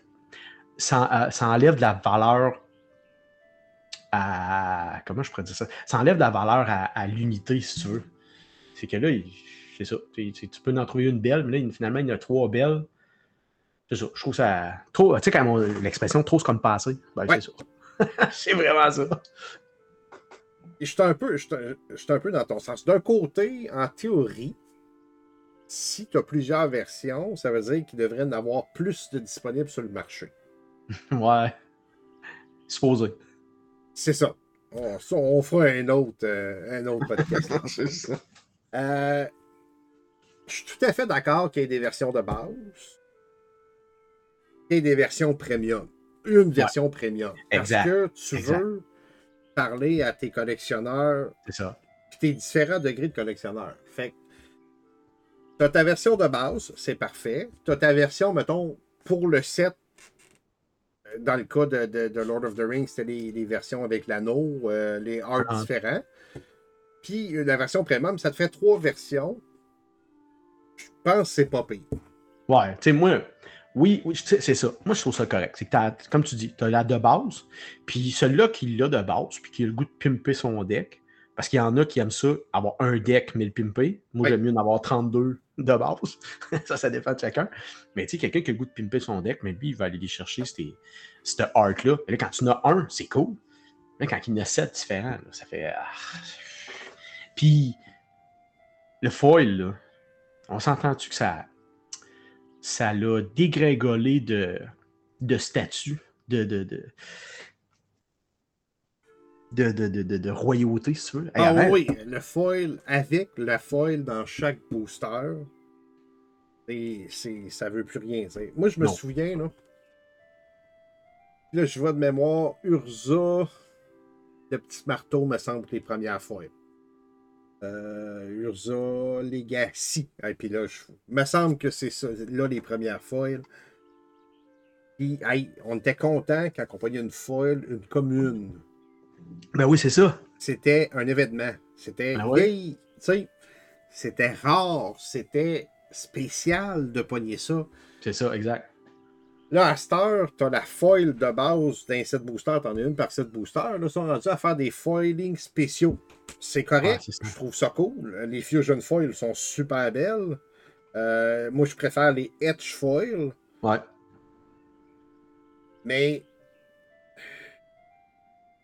Ça, euh, ça, enlève de la valeur à. Comment je pourrais dire ça? Ça enlève de la valeur à, l'unité, si tu veux. C'est que là, c'est ça. Tu, peux en trouver une belle, mais là, finalement, il y a trois belles. C'est ça. Je trouve ça. Trop. Tu sais, quand l'expression trop, c'est comme passé. Ben, c'est ça. (laughs) c'est vraiment ça. je suis un, peu, un peu dans ton sens. D'un côté, en théorie, si tu as plusieurs versions, ça veut dire qu'il devrait en avoir plus de disponibles sur le marché. (laughs) ouais. Supposé. C'est ça. On, fera un autre, euh, un autre podcast. (laughs) C'est ça. Euh, je suis tout à fait d'accord qu'il y ait des versions de base et des versions premium. Une version premium. Parce que tu veux parler à tes collectionneurs. C'est ça. Puis tes différents degrés de collectionneurs. Fait que tu as ta version de base, c'est parfait. Tu as ta version, mettons, pour le set. Dans le cas de, Lord of the Rings, c'était les, versions avec l'anneau, euh, les arts ah. différents. Puis la version premium, ça te fait trois versions. Je pense que c'est pas pire. Ouais, tu sais, moi, oui, oui c'est ça. Moi, je trouve ça correct. C'est que, comme tu dis, tu as la de base, puis celui-là qui l'a de base, puis qui a le goût de pimper son deck, parce qu'il y en a qui aiment ça, avoir un deck, mais le pimper. Moi, j'aime mieux en avoir 32 de base. (laughs) ça, ça dépend de chacun. Mais tu sais, quelqu'un qui a le goût de pimper son deck, mais lui, il va aller les chercher, cette art-là. Là, quand tu en as un, c'est cool. Mais quand il y en a sept différents, ça fait. Ah. Puis, le foil, là, on s'entend-tu que ça ça l'a dégringolé de, de statut, de, de, de, de, de, royauté, si tu veux? Ah oui, le foil, avec le foil dans chaque booster, c'est, ça veut plus rien. Moi, je me souviens, là. Là, je vois de mémoire Urza, le petit marteau, me semble, les premières foils. Euh, Urza, Legacy. Et puis là, je... me semble que c'est ça, là, les premières foils. Puis, on était content quand on voyait une foil, une commune. Ben oui, c'est ça. C'était un événement. C'était. Ben c'était rare, c'était spécial de pogner ça. C'est ça, exact. Là, à cette heure, tu as la foil de base d'un set booster, tu en as une par set booster. Là, ils sont rendus à faire des foilings spéciaux. C'est correct, je trouve ça cool. Les Fusion Foils sont super belles. Euh, moi, je préfère les Etch Foils. Ouais. Mais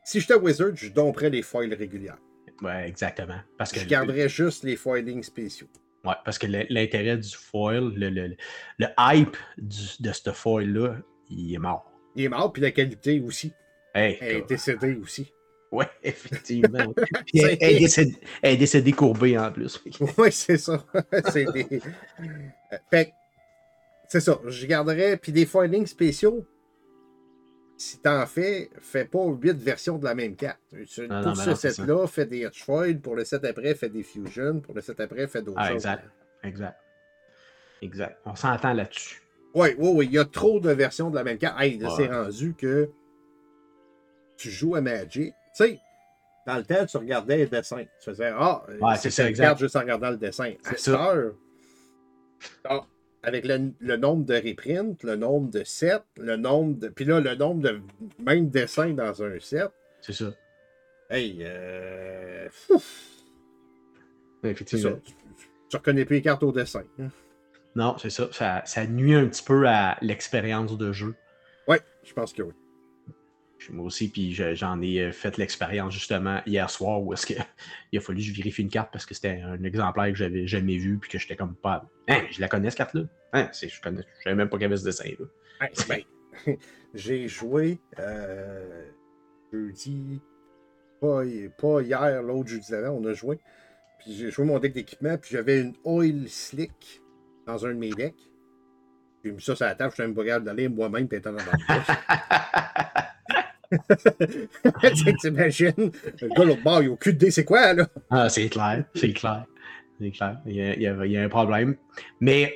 si j'étais Wizard, je domperais les foils régulières. Ouais, exactement. Parce que je garderais juste les foilings spéciaux. Ouais, parce que l'intérêt du foil, le, le, le hype de ce foil-là, il est mort. Il est mort, puis la qualité aussi. elle est décédée aussi. Oui, (laughs) effectivement. (laughs) elle, est décédée, courbée en plus. (laughs) Oui, c'est ça. c'est des... Fait c'est ça. Je garderais. Puis des foilings spéciaux, si t'en fais, fais pas huit versions de la même carte. pour ce set-là, fais des Foil. Pour le set après, fais des Fusion. Pour le set après, fais d'autres ah, choses. Exact. Exact. Exact. On s'entend là-dessus. Oui, oui, oui. Il y a trop de versions de la même carte. Hey, c'est rendu que tu joues à Magic. Tu sais, dans le temps, tu regardais les dessins. Tu faisais Ah, c'est ça, carte juste en regardant le dessin. À cette heure, Ah, avec le, le nombre de reprints, le nombre de sets, le nombre de. Puis là, le nombre de même dessins dans un set. C'est ça. Hey, euh. Effectivement. ça. Tu, tu reconnais plus les cartes au dessin. hein. Non, c'est ça. ça. ça nuit un petit peu à l'expérience de jeu. Ouais, je pense que oui. Puis Moi aussi, puis je- j'en ai euh, fait l'expérience justement hier soir où est-ce que (laughs) il a fallu que je vérifie une carte parce que c'était un exemplaire que j'avais jamais vu puis que j'étais comme pas. Hein, je la connais cette carte-là? Hein, c'est, je connais. Je savais même pas qu'il y avait ce dessin-là. Ben, (laughs) j'ai joué euh, jeudi, pas, pas hier, l'autre jeudi d'avant, on a joué. Puis j'ai joué mon deck d'équipement, puis j'avais une oil slick dans un de mes decks. J'ai mis ça sur la table, je suis même pas capable d'aller moi-même pétant dans le Tu sais, T'imagines, le gars l'autre bord, il a aucune idée c'est quoi, là? Ah, c'est clair, c'est clair. C'est clair. Il y, a, il y a- il y a un problème. Mais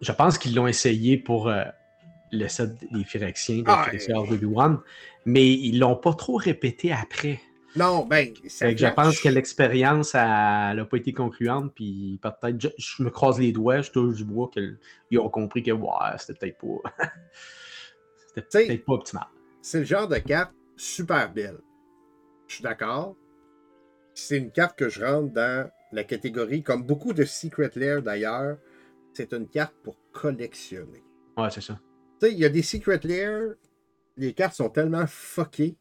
je pense qu'ils l'ont essayé pour euh, le set des Phyrexiens, Ah, Phyrexiens Obi-Wan, mais ils l'ont pas trop répété après. Non, ben, ça que je pense que l'expérience n'a pas été concluante, puis peut-être, je, je me croise les doigts, je touche du bois, qu'ils ont compris que c'était peut-être pas. (laughs) c'était peut-être pas optimal. c'est le genre de carte super belle. Je suis d'accord. C'est une carte que je rentre dans la catégorie, comme beaucoup de Secret Lair d'ailleurs, c'est une carte pour collectionner. Ouais, c'est ça. Tu sais, il y a des Secret Lair, les cartes sont tellement fuckées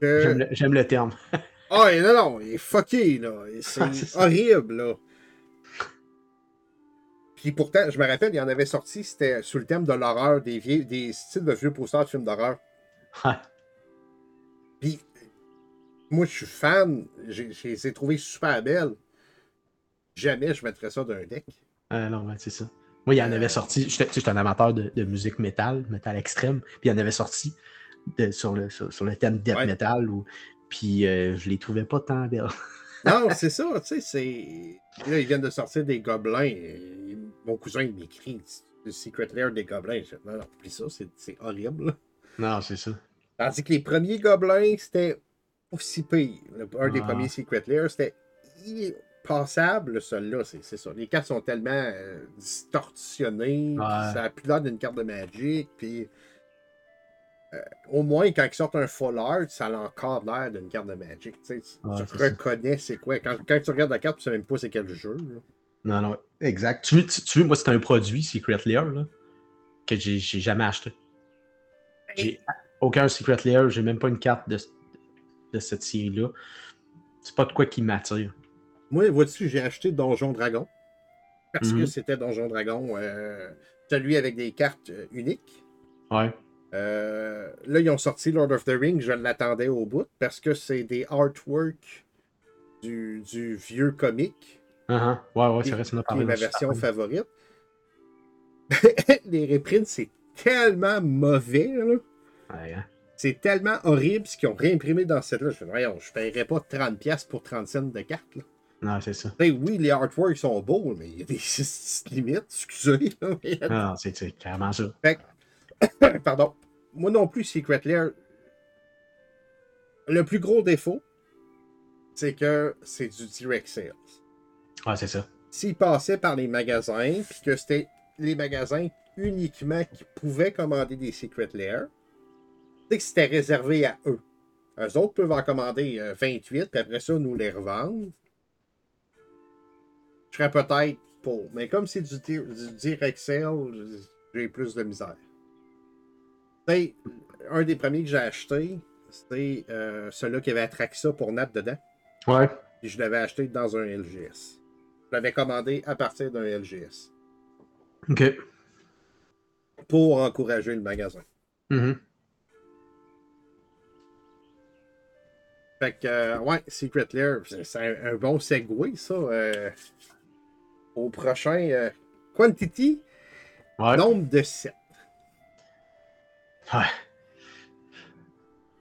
que... J'aime le, terme. (laughs) Ah, et non, non, il est fucké, là. C'est Ah, horrible, là. Puis pourtant, je me rappelle, il y en avait sorti, c'était sous le thème de l'horreur, des, vieilles, des styles de vieux posters de films d'horreur. Ouais. Puis, moi, je suis fan, j'ai- je les ai trouvées super belles. Jamais je mettrais ça d'un deck. Euh, non, ouais, c'est ça. Moi, il y en Euh. avait sorti. J'étais un amateur de, de musique métal, métal extrême. Puis il y en avait sorti de- sur, le, sur, sur le thème death Ouais. metal. Puis euh, je les trouvais pas tant belles. (laughs) Non, c'est ça, tu sais, c'est. Là, ils viennent de sortir des gobelins. et Mon cousin, il m'écrit le Secret Lair des gobelins. Je non, non, oublie ça, c'est horrible. là. non, c'est ça. Tandis que les premiers gobelins, c'était aussi pire. Un des Ah. premiers Secret Lair, c'était passable, celui-là, c'est c'est ça. Les cartes sont tellement euh, distorsionnées, Ouais. ça a plus l'air d'une carte de Magic, puis euh, au moins, quand ils sortent un full art, ça a encore l'air d'une carte de Magic. Tu, Ouais, reconnais c'est quoi. Quand, quand tu regardes la carte, tu sais même pas c'est quel jeu. là. Non, non, exact. Tu, veux- tu, tu veux, moi, c'est un produit, Secret Lair, là, que j'ai j'ai jamais acheté. J'ai aucun Secret Lair, j'ai même pas une carte de, de cette série-là. C'est pas de quoi qui m'attire. Moi, vois-tu, j'ai acheté Donjon Dragon. Parce que Mhm. c'était Donjon Dragon, euh, celui avec des cartes euh, uniques. Ouais. Euh, là, ils ont sorti Lord of the Rings, je l'attendais au bout, parce que c'est des artworks du, du vieux comique, Uh-huh. Ouais, ouais, c'est vrai, ça m'a version Super favorite. (laughs) Les reprints, c'est tellement mauvais. Ouais, hein. C'est tellement horrible ce qu'ils ont réimprimé dans cette là Je fais, voyons, je paierais pas 30$ pour 30 cents de cartes. Là. Non, c'est ça. Oui, les artworks sont beaux, mais il y a des (laughs) limites, excusez. là, mais- Non, c'est c'est carrément ça. (coughs) Pardon. Moi non plus, Secret Lair. Le plus gros défaut, c'est que c'est du direct sales. Ouais, c'est ça. S'ils passaient par les magasins, puis que c'était les magasins uniquement qui pouvaient commander des Secret Lair, c'est que c'était réservé à eux. Eux autres peuvent en commander euh, 28, puis après ça, nous les revendre. Je serais peut-être pour. Mais comme c'est du, du direct sale, j'ai plus de misère. Sais, un des premiers que j'ai acheté, c'était euh, celui-là qui avait Atraxa pour Nap dedans. Ouais. Puis je l'avais acheté dans un LGS. Je l'avais commandé à partir d'un LGS. OK. Pour encourager le magasin. Mhm. Fait que, euh, ouais, Secret Lair, c'est c'est un, un bon segue, ça. euh, au prochain euh, Quantity, Ouais. nombre de 7. Ouais.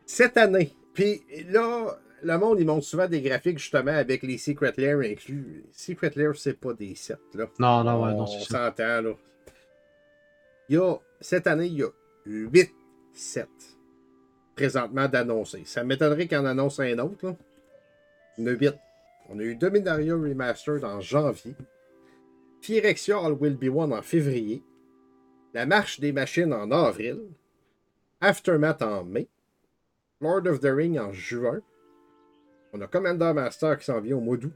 Cette année. Puis là, le monde, ils montrent souvent des graphiques justement avec les Secret Lair inclus. Secret Lair, c'est pas des 7, là. Non, non, ouais, non, On s'entend, là. Il y a, cette année, il y a 8 sets présentement d'annoncer. Ça m'étonnerait qu'on annonce un autre, là. Il y en a 8. On a eu Dominaria Remastered en janvier. All Will Be One en février. La Marche des Machines en avril. Aftermath en mai. Lord of the Ring en juin. On a Commander Master qui s'en vient au mois d'août.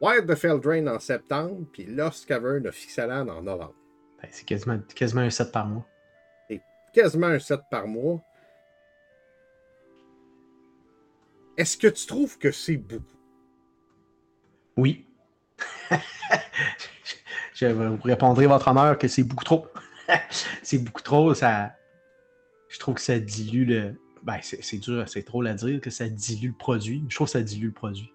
Wild the Feldrain en septembre. Puis Lost Cavern of Ixalan en novembre. Ben, c'est quasiment, quasiment un set par mois. C'est quasiment un set par mois. Est-ce que tu trouves que c'est beaucoup? Oui. (laughs) je vous répondrai votre honneur que c'est beaucoup trop. (laughs) c'est beaucoup trop. Ça, je trouve que ça dilue le. Ben, c'est dur, c'est trop à dire que ça dilue le produit. Je trouve que ça dilue le produit.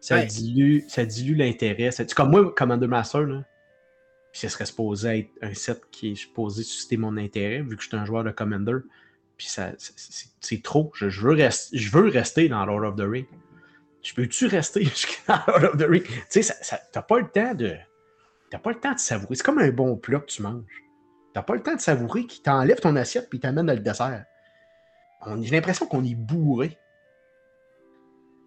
Ça dilue, ça dilue l'intérêt. Comme moi, Commander Master, là, ce serait supposé être un set qui est supposé susciter mon intérêt, vu que je suis un joueur de Commander. Puis ça, c'est trop. Je, veux je veux rester dans Lord of the Ring. Je peux-tu rester (laughs) jusqu'à Lord of the Ring? Tu sais, t'as pas le temps de. T'as pas le temps de savourer. C'est comme un bon plat que tu manges. T'as pas le temps de savourer qui t'enlève ton assiette puis t'amène dans le dessert. J'ai l'impression qu'on est bourré.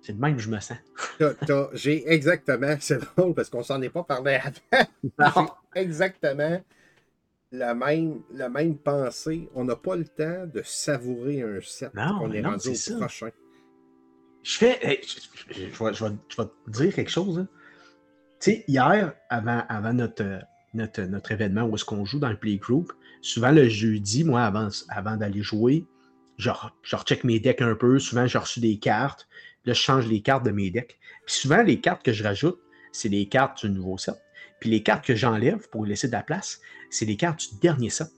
C'est de même que je me sens. (laughs) J'ai exactement, c'est drôle parce qu'on s'en est pas parlé avant. (laughs) exactement la même, la même pensée. On n'a pas le temps de savourer un set. Non, on est non, rendu au prochain. Je fais. je, vais, je, vais, te dire quelque chose. Hein. Tu sais, hier, avant, notre, événement où est-ce qu'on joue dans le playgroup, souvent le jeudi, moi, avant, d'aller jouer, je, recheck mes decks un peu. Souvent, j'ai reçu des cartes. Là, je change les cartes de mes decks. Puis souvent, les cartes que je rajoute, c'est les cartes du nouveau set. Puis les cartes que j'enlève pour laisser de la place, c'est les cartes du dernier set.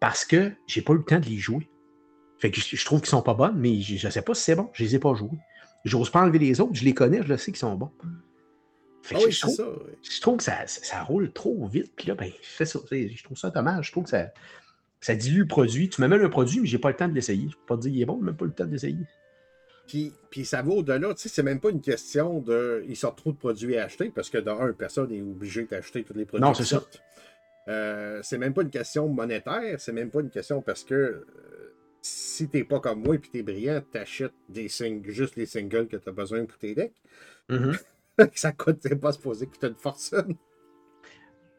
Parce que j'ai pas eu le temps de les jouer. Fait que je, trouve qu'ils sont pas bonnes, mais je, ne sais pas si c'est bon. Je les ai pas joués. J'ose pas enlever les autres. Je les connais, je le sais qu'ils sont bons. Fait que ah je, trouve, ça, je, trouve, que ça, ça, roule trop vite. Puis là, ben, je fais ça. Je trouve ça dommage. Je trouve que ça, ça dilue le produit. Tu me mets le produit, mais j'ai pas le temps de l'essayer. Je peux pas te dire qu'il est bon, mais même pas le temps de l'essayer. Puis, ça va au-delà, tu sais, c'est même pas une question de. Il sort trop de produits à acheter, parce que d'un, personne n'est obligé d'acheter tous les produits. Non, c'est ça. Euh, c'est même pas une question monétaire, c'est même pas une question parce que euh, si t'es pas comme moi et tu es brillant, t'achètes des juste les singles que tu as besoin pour tes decks. Mm-hmm. (laughs) ça coûte, c'est pas supposé coûter une fortune.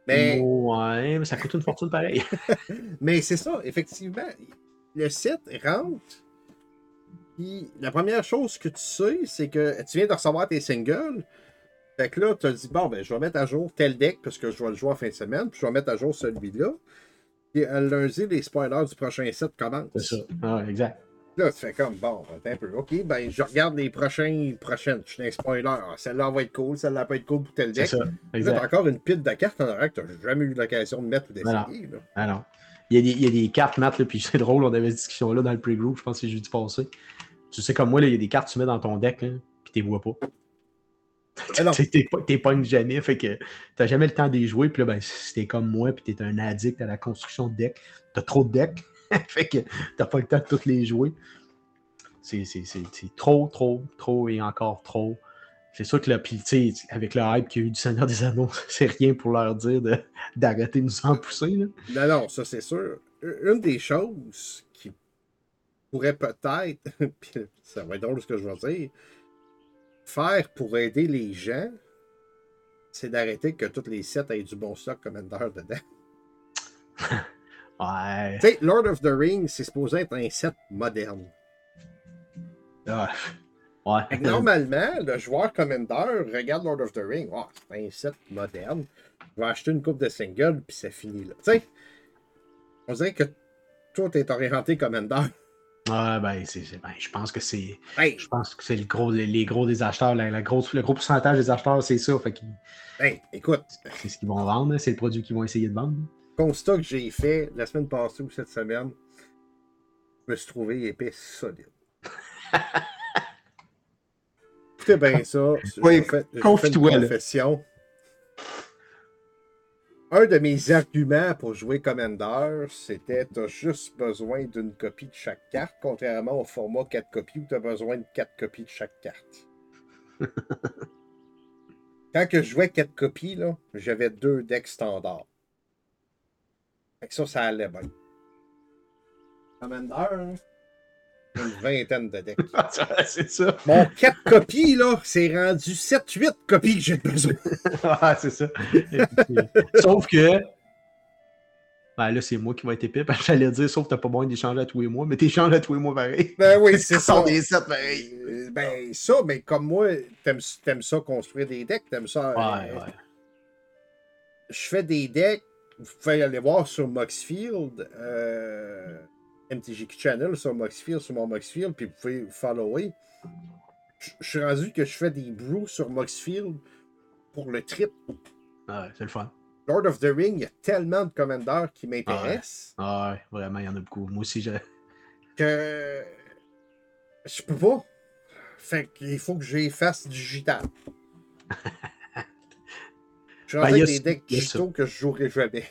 Mais... Ouais, mais ça coûte une fortune pareil. (laughs) mais c'est ça, effectivement. Le site rentre la première chose que tu sais, c'est que tu viens de recevoir tes singles. Fait que là, tu as dit, bon, ben, je vais mettre à jour tel deck parce que je vais le jouer en fin de semaine, puis je vais mettre à jour celui-là. Et à lundi, les spoilers du prochain set commencent. C'est ça. Ah, exact. Là, tu fais comme, bon, un peu, OK, ben, je regarde les prochains, prochaines. Je suis un spoiler. Ah, celle-là va être cool, celle-là va être cool pour tel deck. C'est ça. Exact. Là, encore une pile de cartes en arrière que tu n'as jamais eu l'occasion de mettre ou d'essayer. Alors, il y, a des, il y a des cartes, Matt, là, puis (laughs) c'est drôle, on avait cette discussion là dans le pre-group, je pense que c'est jeudi passé. Tu sais, comme moi, il y a des cartes que tu mets dans ton deck, puis tu les vois pas. (laughs) (laughs) T'es pas jamais, fait que t'as jamais le temps de les jouer. Puis là, ben, si t'es comme moi, puis t'es un addict à la construction de deck, t'as trop de decks, (laughs) fait que t'as pas le temps de toutes les jouer. C'est trop, trop, trop et encore trop. C'est sûr que là, puis tu sais, avec le hype qu'il y a eu du Seigneur des Anneaux, (laughs) c'est rien pour leur dire d'arrêter de, nous en pousser. Là. Non, non, ça c'est sûr. Une des choses pourrait peut-être, (laughs) ça va être drôle ce que je vais dire, faire pour aider les gens, c'est d'arrêter que tous les sets aient du bon stock Commander dedans. Ouais. Tu sais, Lord of the Rings, c'est supposé être un set moderne. Ah. Ouais. normalement, le joueur Commander regarde Lord of the Rings, oh, c'est un set moderne. Je vais acheter une coupe de single, puis c'est fini là. Tu sais, on dirait que toi, t'es orienté Commander. Ah, ben, ben, je pense que c'est. Je pense que c'est le gros, les, gros des acheteurs. La, le gros pourcentage des acheteurs, c'est ça. Fait écoute. C'est ce qu'ils vont vendre, c'est le produit qu'ils vont essayer de vendre. Constat que j'ai fait la semaine passée ou cette semaine, je me suis trouvé épais solide. (laughs) Écoutez bien ça. Oui, confie-toi. confession un de mes arguments pour jouer Commander, c'était tu as juste besoin d'une copie de chaque carte, contrairement au format 4 copies où tu as besoin de 4 copies de chaque carte. (laughs) Quand que je jouais 4 copies, j'avais deux decks standards. Fait que ça, ça allait bien. Commander, hein? une vingtaine de decks. (laughs) c'est ça. Mon 4 copies, là, c'est rendu 7-8 copies que j'ai besoin. (laughs) ah, c'est ça. Sauf que. Ben là, c'est moi qui vais être épais. J'allais dire, sauf que t'as pas besoin d'échanger à tous les mois, mais t'échanges à tous les mois pareil. Ben oui, c'est (laughs) ça. des sets pareil. Euh, Ben ça, mais comme moi, t'aimes aimes ça construire des decks, t'aimes ça. Ouais, euh, ouais. Je fais des decks, vous pouvez aller voir sur Moxfield, euh, MTGQ Channel sur Moxfield, sur mon Moxfield, puis vous pouvez follower. Je suis rendu que je fais des brews sur Moxfield pour le trip. Ouais, c'est le fun. Lord of the Ring, il y a tellement de commandeurs qui m'intéressent Ah ouais, vraiment, il y en a beaucoup. Moi aussi, j'ai. que je peux pas. Fait qu'il faut que j'efface digital. (laughs) Je Ben, avec des decks digitaux que je jouerai jamais.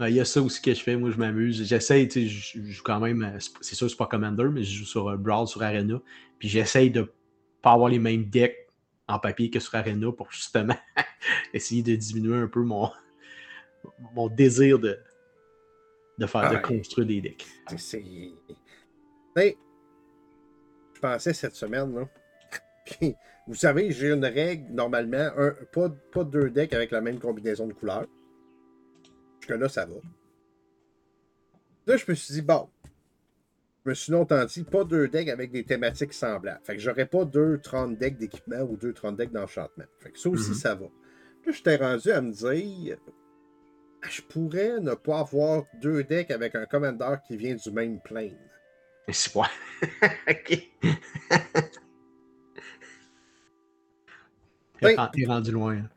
Ben, Il y a ça aussi que je fais, moi je m'amuse. J'essaye, tu sais, je joue quand même, euh, c'est- sûr c'est pas Commander, mais je joue sur euh, Brawl, sur Arena. Puis j'essaye de pas avoir les mêmes decks en papier que sur Arena pour justement (laughs) essayer de diminuer un peu mon, mon désir de, de faire Ah de construire des decks. C'est- C'est. Tu sais, je pensais cette semaine, là. Vous savez, j'ai une règle, normalement, un, pas, pas deux decks avec la même combinaison de couleurs. Jusque-là, ça va. Là, je me suis dit, bon, je me suis longtemps dit, pas deux decks avec des thématiques semblables. Fait que j'aurais pas deux 30 decks d'équipement ou deux 30 decks d'enchantement. Fait que ça aussi, Mhm. ça va. Là, j'étais rendu à me dire, ah, je pourrais ne pas avoir deux decks avec un commandeur qui vient du même plane. C'est pas. (laughs) ok. Ben- rendu loin. hein.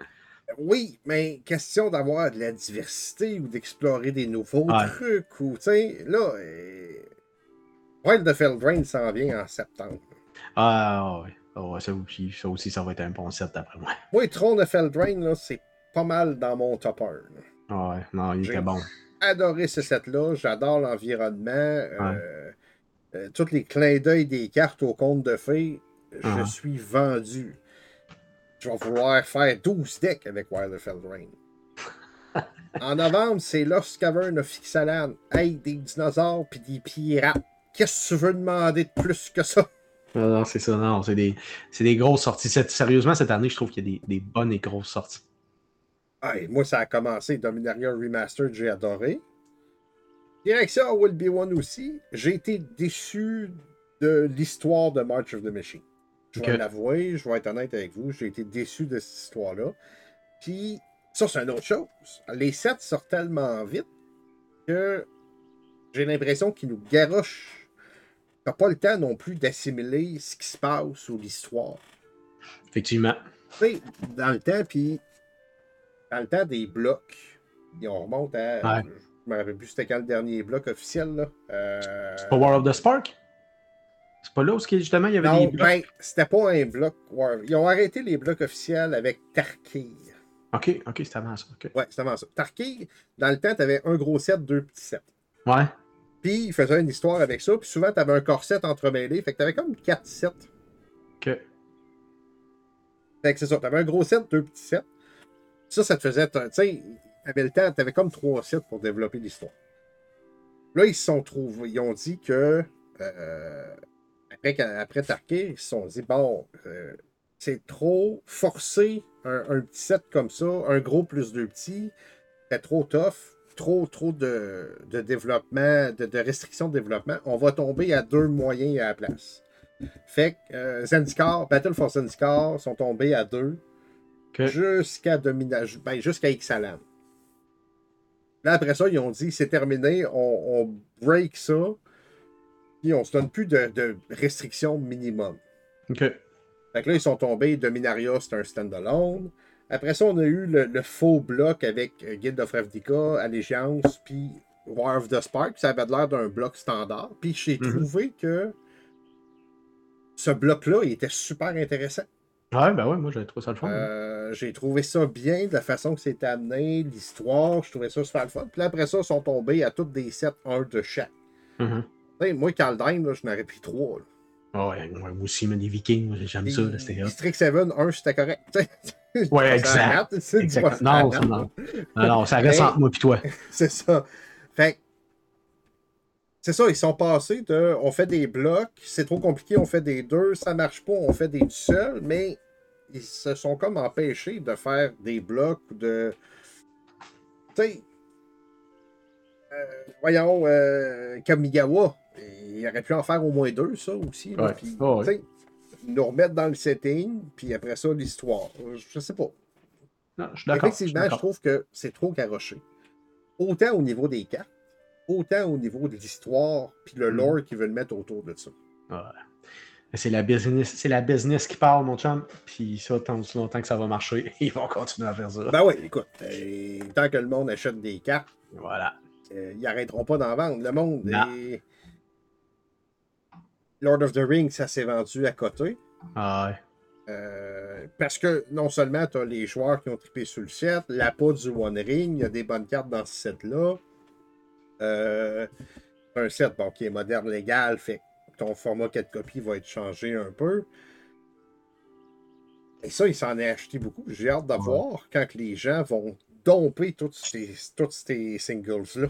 Oui, mais question d'avoir de la diversité ou d'explorer des nouveaux Ouais. trucs ou, là, euh, Wild of Eldraine s'en vient en septembre. Ah ouais. Ah ouais, ça, aussi, ça aussi, ça va être un bon set d'après moi. Throne of Eldraine, là, c'est pas mal dans mon top 1. là. Ah Ouais, non, il J'ai- était bon. Adoré ce set-là, j'adore l'environnement, euh, euh, tous les clins d'œil des cartes au compte de fées, je Ah. suis vendu. Je vais vouloir faire 12 decks avec Wild of Eldraine. en novembre, c'est Lost Cavern of Ixalan. Hey, des dinosaures puis des pirates. Qu'est-ce que tu veux demander de plus que ça? Non, non, c'est ça, non, c'est des, des grosses sorties. Sérieusement, cette année, je trouve qu'il y a des, des bonnes et grosses sorties. Hey, moi, ça a commencé. Dominaria Remastered, j'ai adoré. Direction Will Be One aussi. J'ai été déçu de l'histoire de March of the Machine. Je vais l'avouer, je vais être honnête avec vous. J'ai été déçu de cette histoire-là. Puis, ça, c'est une autre chose. Les sets sortent tellement vite que j'ai l'impression qu'ils nous garochent. T'as pas le temps non plus d'assimiler ce qui se passe ou l'histoire. Effectivement. Tu sais, dans le temps, puis dans le temps des blocs, et on remonte à. Ouais. Je me rappelle plus c'était quand le dernier bloc officiel, là. Euh, War of the Spark? C'est pas là où justement il y avait Non, des blocs? ben, c'était pas un bloc. War- Ils ont arrêté les blocs officiels avec Tarkir. Ok, ok, c'est avant ça. Ouais, c'était avant ça. Tarkir, dans le temps, t'avais un gros set, deux petits sets. Ouais. Puis, ils faisaient une histoire avec ça, puis souvent, t'avais un corset entremêlé, fait que t'avais comme quatre sets. Ok. Fait que c'est ça, t'avais un gros set, deux petits sets. Ça, ça te faisait, tu sais, t'avais le temps, t'avais comme trois sets pour développer l'histoire. Là, ils se sont trouvés, ils ont dit que, euh, après, après ils se sont dit, bon, euh, c'est trop forcé un, un petit set comme ça, un gros plus deux petits, c'est trop tough, trop, trop de, de développement, de, de restrictions de développement. On va tomber à deux moyens à la place. Fait que euh, Zendikar, Battle for Zendikar sont tombés à deux jusqu'à Dominage, ben, jusqu'à Ixalan. Là, après ça, ils ont dit c'est terminé, on, on break ça, puis on se donne plus de, de restrictions minimum. Ok. Fait que là, ils sont tombés, Dominaria, c'est un standalone. Après ça, on a eu le, le faux bloc avec Guild of Ravnica, Allégeance, puis War of the Spark. Ça avait l'air d'un bloc standard. Puis j'ai Mhm. trouvé que ce bloc-là, il était super intéressant. Ouais, ben ouais, moi j'ai trouvé ça le fun. Euh, j'ai trouvé ça bien de la façon que c'était amené, l'histoire, je trouvais ça super le fun. Puis là, après ça, ils sont tombés à toutes des sets, un de chaque. Mhm. Moi, Kaldheim, là, je n'aurais pris trois. là. Ah Ouais, moi aussi, mais des Vikings, j'aime ça, là, c'était hot. District 7, 1, c'était correct. Ouais, exact. c'est Non, ça, non. non, non, ça reste Mais- entre moi et toi. (laughs) C'est ça. Fait que c'est ça, ils sont passés de on fait des blocs, c'est trop compliqué, on fait des deux, ça marche pas, on fait des tout seuls, mais ils se sont comme empêchés de faire des blocs ou de. Tu sais. Euh, voyons, euh, Kamigawa, il aurait pu en faire au moins deux, ça aussi. Ouais. Ah ouais. nous remettre dans le setting, puis après ça, l'histoire. Je sais pas. Non, je suis d'accord. je suis Effectivement, je, trouve que c'est trop garoché. Autant au niveau des cartes, autant au niveau de l'histoire, puis le Mhm. lore qu'ils veulent mettre autour de ça. C'est la business, c'est la business qui parle, mon chum. Puis ça, tant aussi longtemps que ça va marcher, (laughs) ils vont continuer à faire ça. Ben oui, écoute, euh, tant que le monde achète des cartes, Voilà. euh, ils arrêteront pas d'en vendre. Le monde est- Lord of the Rings, ça s'est vendu à côté. Ah ouais. Euh, parce que non seulement tu as les joueurs qui ont trippé sur le set, la peau du One Ring, il y a des bonnes cartes dans ce set-là. Euh, un set bon, qui est moderne légal, fait que ton format 4 copies va être changé un peu. Et ça, il s'en est acheté beaucoup. J'ai hâte de Ouais. quand que les gens vont domper tous ces, tous ces singles-là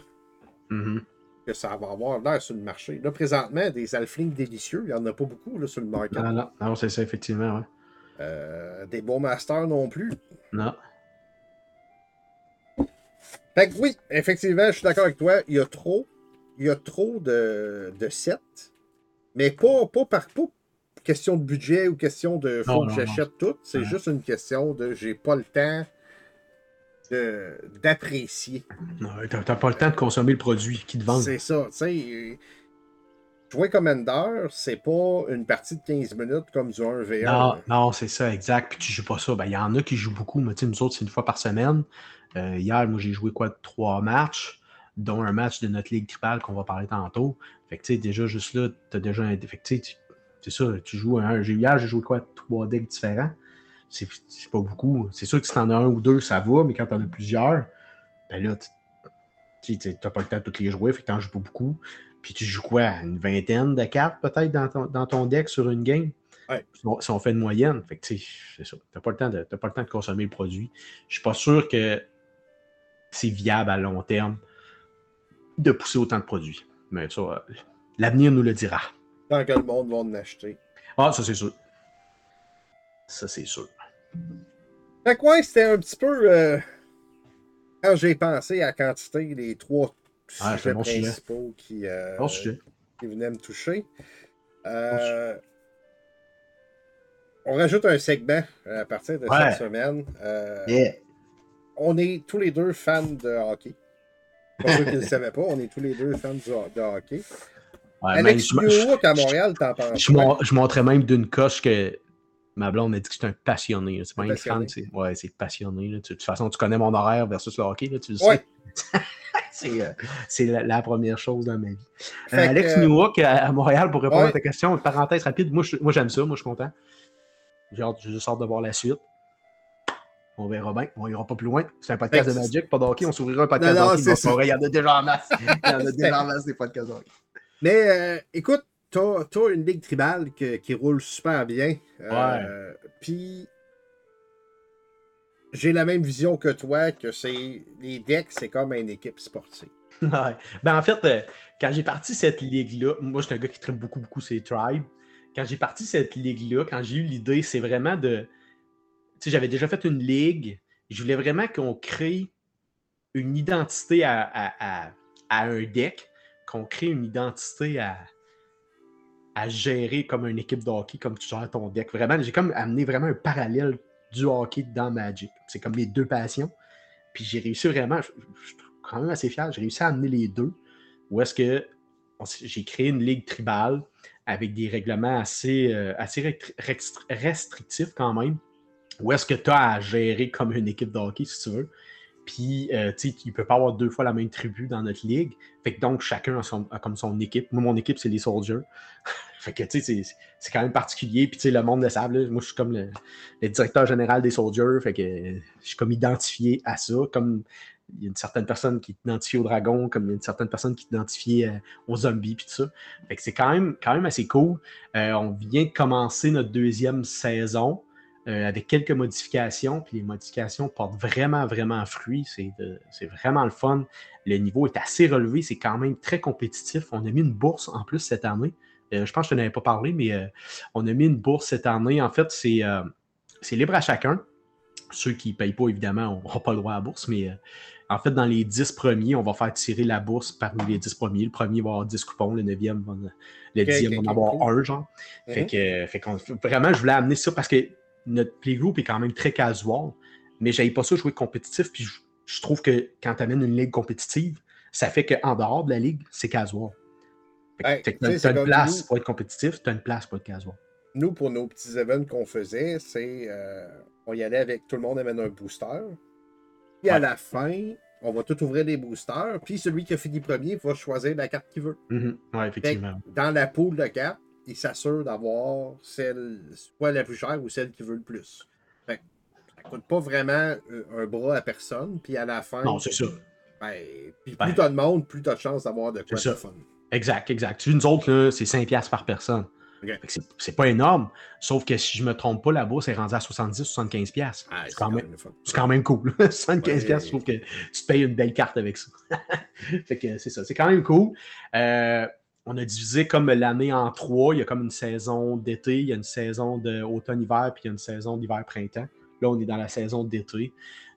Mhm. Que ça va avoir l'air sur le marché. Là, présentement, des alflings délicieux, il n'y en a pas beaucoup là, sur le market. Non, non, non, c'est ça, effectivement. Ouais. Euh, des beaux masters non plus. Non. Fait que oui, effectivement, je suis d'accord avec toi. Il y a trop, il y a trop de, de sets, mais pas, pas par pas question de budget ou question de faut Non, que j'achète tout. C'est Ouais. juste une question de j'ai pas le temps d'apprécier. Non, T'as pas le temps de consommer le produit qui te vend. C'est ça, tu sais. Jouer Commander, c'est pas une partie de 15 minutes comme du 1v1. Non, non, c'est ça, exact. Puis tu joues pas ça. Ben, il y en a qui jouent beaucoup, mais nous autres, c'est une fois par semaine. Euh, hier, moi, j'ai joué quoi? Trois matchs, dont un match de notre Ligue Tripale qu'on va parler tantôt. Fait que, tu sais, déjà, juste là, t'as déjà un. Fait que, tu c'est ça, tu joues un. Hier, j'ai joué quoi? Trois decks différents. C'est pas beaucoup. C'est sûr que si t'en as un ou deux, ça va, mais quand t'en as plusieurs, ben là, t'as pas le temps de toutes les jouer, fait que t'en joues pas beaucoup. Puis tu joues quoi? Une vingtaine de cartes peut-être dans ton, dans ton deck sur une game? Ouais. Si on, fait une moyenne, fait que c'est ça. T'as pas, le temps de- pas le temps de consommer le produit. Je suis pas sûr que c'est viable à long terme de pousser autant de produits. Mais ça, euh, l'avenir nous le dira. Tant que le monde va en acheter. Ah, ça c'est sûr. Ça c'est sûr. Fait que ouais, c'était un petit peu. euh, quand j'ai pensé à la quantité, les trois Ah, sujets sujet. principaux qui, euh, Bon qui venaient me toucher. Euh, on rajoute un segment à partir de Ouais. cette semaine. Yeah. On est tous les deux fans de hockey. Pour ceux qui ne le savaient pas, on est tous les deux fans ho- de hockey. Ouais, Alex je- Newhook à Montréal, t'en penses Je, mon- je montrais même d'une coche que ma blonde m'a dit que j'étais un passionné. C'est pas un fan, c'est ouais, c'est passionné. là. Tu- De toute façon, tu connais mon horaire versus le hockey, là, tu le sais. Ouais. (laughs) c'est euh, la, la première chose dans ma vie. Euh, Alex euh, Newhook à, Montréal, pour répondre Ouais. à ta question, une parenthèse rapide, moi, j'aime ça, moi je suis content. J'ai hâte, juste hâte de voir la suite. On verra bien. On ira pas plus loin. C'est un podcast Fait de Magic, pas de hockey. On s'ouvrira un podcast Non, non, de hockey. c'est mais ça. c'est vrai, Il y en a déjà en masse. (laughs) Il y en a déjà en masse des podcasts de hockey. Mais écoute, t'as as une ligue tribale que- qui roule super bien. Euh, Puis j'ai la même vision que toi, que c'est les decks, c'est comme une équipe sportive. (laughs) Ouais. Ben, en fait, euh, quand j'ai parti cette ligue-là, moi, je suis un gars qui traite beaucoup, beaucoup ces tribes. Quand j'ai parti cette ligue-là, quand j'ai eu l'idée, c'est vraiment de. Tu sais, j'avais déjà fait une ligue. Je voulais vraiment qu'on crée une identité à, à- à- à un deck, qu'on crée une identité à, à gérer comme une équipe de hockey, comme tu gères ton deck. Vraiment, j'ai comme amené vraiment un parallèle du hockey dans Magic. C'est comme mes deux passions. Puis j'ai réussi vraiment, je, suis quand même assez fier, j'ai réussi à amener les deux. Où est-ce que j'ai créé une ligue tribale avec des règlements assez, euh, assez restri- restri- restrictifs quand même. Où est-ce que tu as à gérer comme une équipe de hockey, si tu veux? Puis, euh, tu sais, il peut pas avoir deux fois la même tribu dans notre ligue. Fait que donc, chacun a, comme son équipe. Moi, mon équipe, c'est les Soldiers. (laughs) fait que, tu sais, c'est- quand même particulier. Puis, tu sais, le monde le savent. là. Moi, je suis comme le, directeur général des Soldiers. Fait que je suis comme identifié à ça. Comme il y a une certaine personne qui est identifiée au dragon, comme il y a une certaine personne qui est identifiée euh, aux zombies, puis tout ça. Fait que c'est quand même, quand même assez cool. Euh, on vient de commencer notre deuxième saison. Euh, avec quelques modifications. Puis les modifications portent vraiment, vraiment fruit. C'est vraiment le fun. Le niveau est assez relevé. C'est quand même très compétitif. On a mis une bourse en plus cette année. Euh, je pense que je n'avais pas parlé, mais euh, on a mis une bourse cette année. En fait, c'est libre à chacun. Ceux qui ne payent pas, évidemment, n'auront pas le droit à la bourse, mais en fait, dans les 10 premiers, on va faire tirer la bourse parmi les 10 premiers. Le premier va avoir 10 coupons, le 9e, le 10e va en avoir un, genre. Fait mm-hmm. que, vraiment, je voulais amener ça parce que notre playgroup est quand même très casual, mais j'avais pas ça jouer compétitif. Puis je, trouve que quand tu amènes une ligue compétitive, ça fait qu'en dehors de la ligue, c'est casual. tu as, une place pour être compétitif, tu as une place pour être casual. Nous, pour nos petits événements qu'on faisait, c'est euh, on y allait avec tout le monde amène un booster. Puis à la fin, on va tout ouvrir les boosters. Puis celui qui a fini premier va choisir la carte qu'il veut. Mm-hmm. Oui, effectivement. dans la pool de cartes, il s'assure d'avoir celle, soit la plus chère ou celle qui veut le plus. Fait ça coûte pas vraiment euh, un bras à personne, puis à la fin. Non, c'est ça. Ben, puis plus tu as de monde, plus tu as de chance d'avoir de quoi de fun. Exact, exact. Nous autres, c'est 5$ par personne. C'est pas énorme, sauf que si je me trompe pas, la bourse est rendue à 70-75$. Ah, c'est quand, quand, même cool. (laughs) 75$, je trouve que tu te payes une belle carte avec ça. (laughs) fait que c'est ça, c'est quand même cool. Euh, on a divisé comme l'année en trois. Il y a comme une saison d'été, il y a une saison d'automne-hiver, puis il y a une saison d'hiver-printemps. Là, on est dans la saison d'été.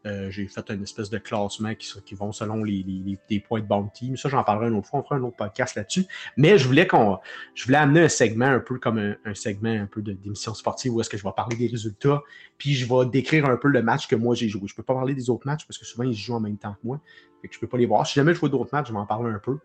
Euh, j'ai fait une espèce de classement qui, vont selon les, points de bounty. Mais ça, j'en parlerai une autre fois. On fera un autre podcast là-dessus. Mais je voulais qu'on. Je voulais amener un segment un peu comme un, segment un peu d'émission sportive où est-ce que je vais parler des résultats. Puis je vais décrire un peu le match que moi j'ai joué. Je ne peux pas parler des autres matchs parce que souvent ils jouent en même temps que moi. Fait que je ne peux pas les voir. Si jamais je vois d'autres matchs, je vais en parler un peu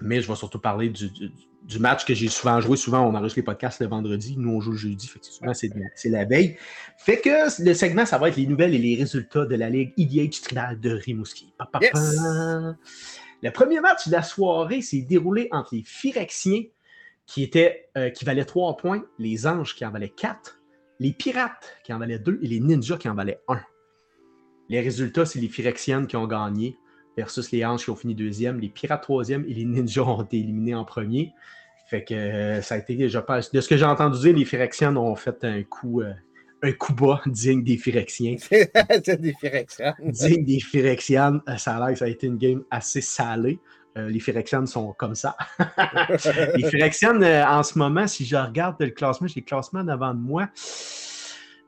mais je vais surtout parler du, match que j'ai souvent joué. Souvent, on enregistre les podcasts le vendredi. Nous, on joue le jeudi. Fait que souvent, c'est la veille. Fait que le segment, ça va être les nouvelles et les résultats de la Ligue IDH Trinal de Rimouski. Le premier match de la soirée s'est déroulé entre les Phyrexiens, qui, étaient, euh, qui valaient 3 points, les Anges, qui en valaient 4, les Pirates, qui en valaient 2, et les Ninjas, qui en valaient 1. Les résultats, c'est les Phyrexiennes qui ont gagné versus les Anges qui ont fini deuxième, les Pirates troisième et les Ninjas ont été éliminés en premier. Fait que euh, ça a été, je pense, de ce que j'ai entendu dire, les Phyrexians ont fait un coup, euh, un coup bas (laughs) digne des Phyrexiens. (laughs) C'est des Phyrexians. digne des Phyrexians. Euh, ça a l'air que ça a été une game assez salée. les Phyrexians sont comme ça. (laughs) les Phyrexians, en ce moment, si je regarde le classement, j'ai le classement devant de moi.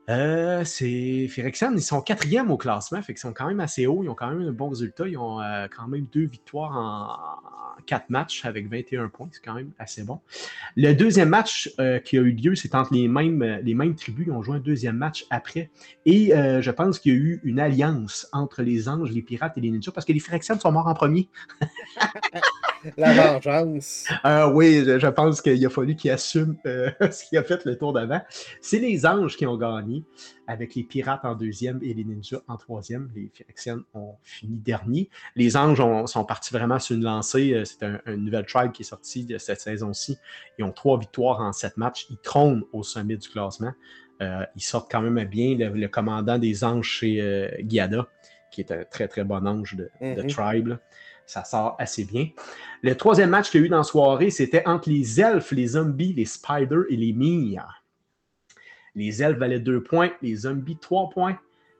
Euh, c'est Phyrexian, ils sont quatrième au classement, fait qu'ils sont quand même assez hauts. Ils ont quand même un bon résultat. Ils ont euh, quand même deux victoires en, quatre matchs avec 21 points. C'est quand même assez bon. Le deuxième match euh, qui a eu lieu, c'est entre les mêmes, les mêmes tribus. Ils ont joué un deuxième match après. Et je pense qu'il y a eu une alliance entre les anges, les pirates et les ninjas parce que les Phyrexians sont morts en premier. (laughs) La vengeance. Euh, oui, je, pense qu'il a fallu qu'il assume euh, (laughs) ce qu'il a fait le tour d'avant. C'est les anges qui ont gagné, avec les pirates en deuxième et les ninjas en troisième. Les Phyrexians ont fini dernier. Les anges sont partis vraiment sur une lancée. Euh, c'est un, une nouvelle tribe qui est sortie de cette saison-ci. Ils ont trois victoires en sept matchs. Ils trônent au sommet du classement. ils sortent quand même bien. Le, commandant des anges chez Giada, qui est un très très bon ange de, mm-hmm. tribe ça sort assez bien. Le troisième match qu'il y a eu dans la soirée, c'était entre les elfes, les zombies, les spiders et les mires. Les elfes valaient deux points, les zombies trois points.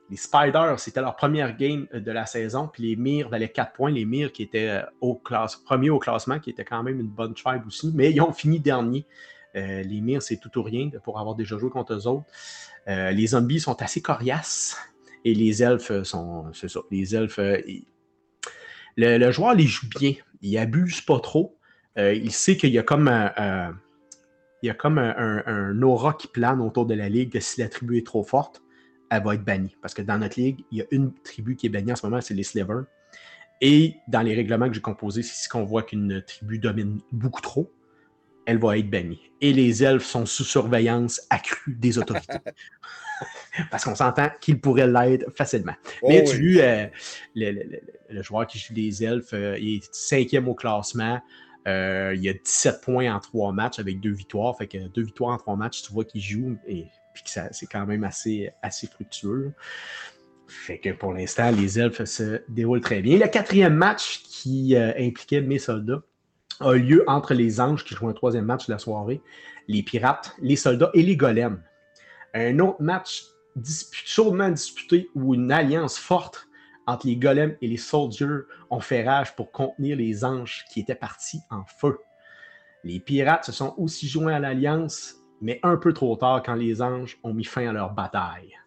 Les spiders, c'était leur première game de la saison, puis les mires valaient quatre points. Les mires qui étaient euh, au classe, premiers au classement, qui était quand même une bonne tribe aussi, mais ils ont fini dernier. Euh, les mires, c'est tout ou rien pour avoir déjà joué contre eux autres. Euh, les zombies sont assez coriaces et les elfes sont, c'est ça, les elfes, le, joueur les joue bien. Il abuse pas trop. Euh, il sait qu'il y a comme un, il y a comme un, aura qui plane autour de la ligue si la tribu est trop forte, elle va être bannie. Parce que dans notre ligue, il y a une tribu qui est bannie en ce moment, c'est les Slivers. Et dans les règlements que j'ai composés, si on voit qu'une tribu domine beaucoup trop, elle va être bannie. Et les elfes sont sous surveillance accrue des autorités. (laughs) Parce qu'on s'entend qu'ils pourraient l'être facilement. Oh Mais tu vu, euh, le, joueur qui joue les elfes, euh, il est cinquième au classement. Euh, il a 17 points en trois matchs avec deux victoires. Fait que deux victoires en trois matchs, tu vois qu'il joue et puis que c'est quand même assez, assez fructueux. Fait que pour l'instant, les elfes se déroulent très bien. Le quatrième match qui impliquait mes soldats, a lieu entre les anges qui jouent un troisième match de la soirée, les pirates, les soldats et les golems. Un autre match chaudement disputé où une alliance forte entre les golems et les soldiers ont fait rage pour contenir les anges qui étaient partis en feu. Les pirates se sont aussi joints à l'alliance, mais un peu trop tard quand les anges ont mis fin à leur bataille.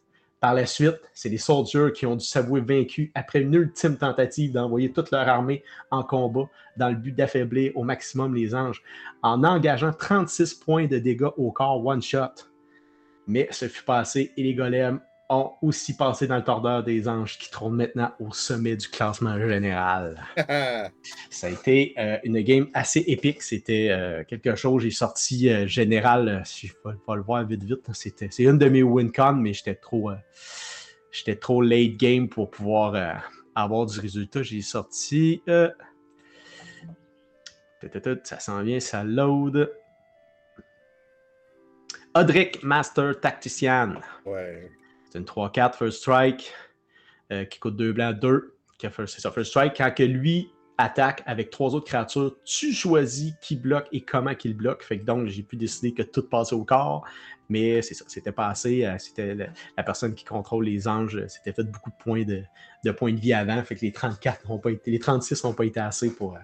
Par la suite, c'est les soldiers qui ont dû s'avouer vaincus après une ultime tentative d'envoyer toute leur armée en combat dans le but d'affaiblir au maximum les anges en engageant 36 points de dégâts au corps one-shot. Mais ce fut passé et les golems ont aussi passé dans le tordeur des anges qui trônent maintenant au sommet du classement général. (laughs) ça a été euh, une game assez épique. C'était euh, quelque chose. J'ai sorti euh, général, si je peux pas le voir vite vite. C'était, c'est une de mes win-con, mais j'étais trop, j'étais trop late game pour pouvoir avoir du résultat. J'ai sorti. ça s'en vient, ça load. Odric Master Tactician. Ouais. C'est une 3-4 First Strike euh, qui coûte 2 blancs, 2. C'est ça, First Strike. Quand que lui attaque avec trois autres créatures, tu choisis qui bloque et comment qu'il bloque. Fait que donc, j'ai pu décider que tout passait au corps. Mais c'était passé. Euh, c'était la, personne qui contrôle les anges. C'était fait beaucoup de points de, points de vie avant. Fait que les 34 n'ont pas été, les 36 n'ont pas été assez pour, euh,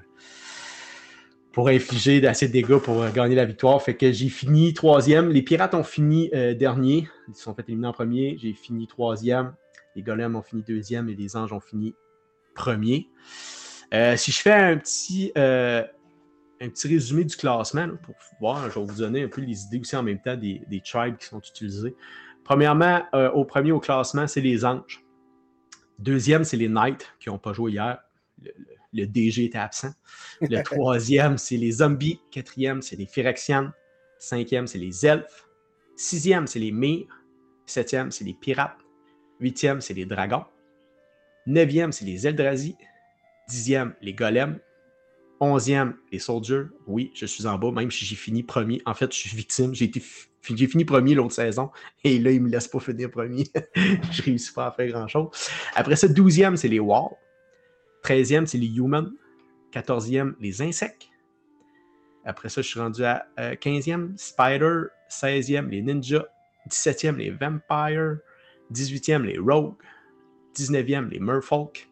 pour infliger assez de dégâts pour euh, gagner la victoire. Fait que j'ai fini troisième. Les Pirates ont fini euh, dernier. Ils sont fait éliminer en premier. J'ai fini troisième. Les Golems ont fini deuxième et les Anges ont fini premier. Euh, si je fais un petit, un petit résumé du classement, pour voir, je vais vous donner un peu les idées aussi en même temps des, tribes qui sont utilisés. Premièrement, au premier au classement, c'est les Anges. Deuxième, c'est les Knights qui n'ont pas joué hier DG était absent. Le (laughs) troisième, c'est les zombies. Quatrième, c'est les Phyrexians. Cinquième, c'est les elfes. Sixième, c'est les Myres. Septième, c'est les pirates. Huitième, c'est les dragons. Neuvième, c'est les Eldrazi. Dixième, les golems. Onzième, les soldiers. Oui, je suis en bas, même si j'ai fini premier. En fait, je suis victime. J'ai, fini premier l'autre saison. Et là, il ne me laisse pas finir premier. (laughs) je réussis pas à faire grand-chose. Après ça, douzième, c'est les walls. 13e, c'est les humans. 14e, les insectes. Après ça, je suis rendu à 15e, euh, Spider. 16e, les ninjas. 17e, les vampires. 18e, les rogues. 19e, les merfolk.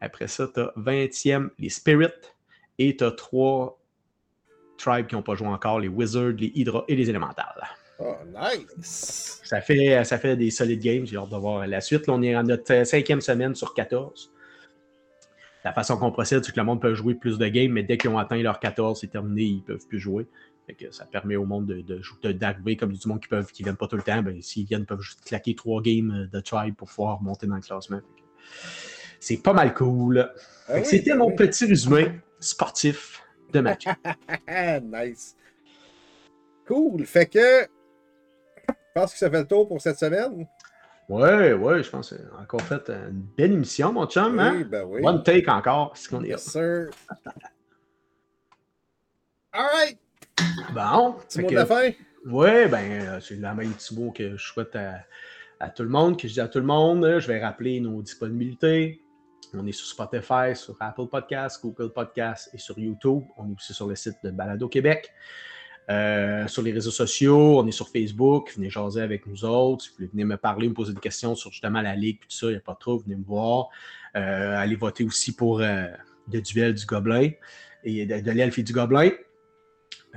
Après ça, tu as 20e, les spirits. Et tu as trois tribes qui n'ont pas joué encore, les wizards, les hydra et les élémentales. Oh, nice! Ça fait, ça fait des solides games. J'ai hâte de voir la suite. Là, on est en notre cinquième semaine sur 14 la façon qu'on procède, c'est que le monde peut jouer plus de games, mais dès qu'ils ont atteint leur 14, c'est terminé, ils ne peuvent plus jouer. que ça permet au monde de, de, d'arriver comme du monde qui peuvent qui viennent pas tout le temps. Ben, s'ils viennent, ils peuvent juste claquer trois games de tribe pour pouvoir monter dans le classement. c'est pas mal cool. Ah c'était mon petit résumé sportif de match. (laughs) nice. Cool. Fait que je pense que ça fait le tour pour cette semaine. Ouais, ouais, je pense qu'on a encore fait une belle émission, mon chum. Hein? Ben oui. One take encore, ce qu'on est. Yes, sir. All right. Bon. C'est mot de la fin? Ouais, ben, euh, c'est la même petit mot que je souhaite à, tout le monde, que je dis à tout le monde. Je vais rappeler nos disponibilités. On est sur Spotify, sur Apple Podcasts, Google Podcasts et sur YouTube. On est aussi sur le site de Balado Québec. Euh, sur les réseaux sociaux, on est sur Facebook, venez jaser avec nous autres. Si vous voulez venir me parler, me poser des questions sur justement la ligue, tout ça, il n'y a pas trop, venez me voir. Euh, allez voter aussi pour euh, le duel du gobelin et de, l'elfe et du gobelin.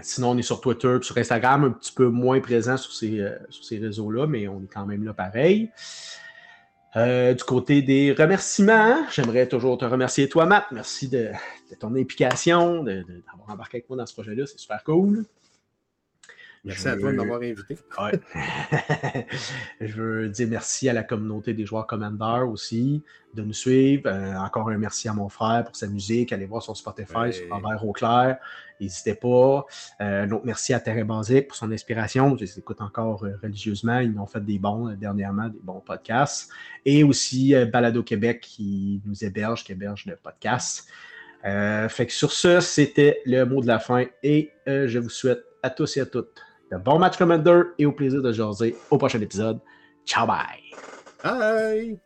Sinon, on est sur Twitter, sur Instagram, un petit peu moins présent sur ces, sur ces réseaux-là, mais on est quand même là pareil. du côté des remerciements, j'aimerais toujours te remercier toi, Matt. Merci de, ton implication, d'avoir embarqué avec moi dans ce projet-là. C'est super cool. Merci à toi de m'avoir invité. (laughs) (laughs) je veux dire merci à la communauté des joueurs Commander aussi de nous suivre. Euh, encore un merci à mon frère pour sa musique. Allez voir son Spotify sur Robert Auclair. N'hésitez pas. Euh, un autre merci à Terre Basique pour son inspiration. Je les écoute encore euh, religieusement. Ils m'ont fait des bons dernièrement, des bons podcasts. Et aussi Balado Québec qui nous héberge, qui héberge le podcast. fait que sur ce, c'était le mot de la fin et je vous souhaite à tous et à toutes de bon match Commander et au plaisir de jaser au prochain épisode. Ciao, bye! Bye!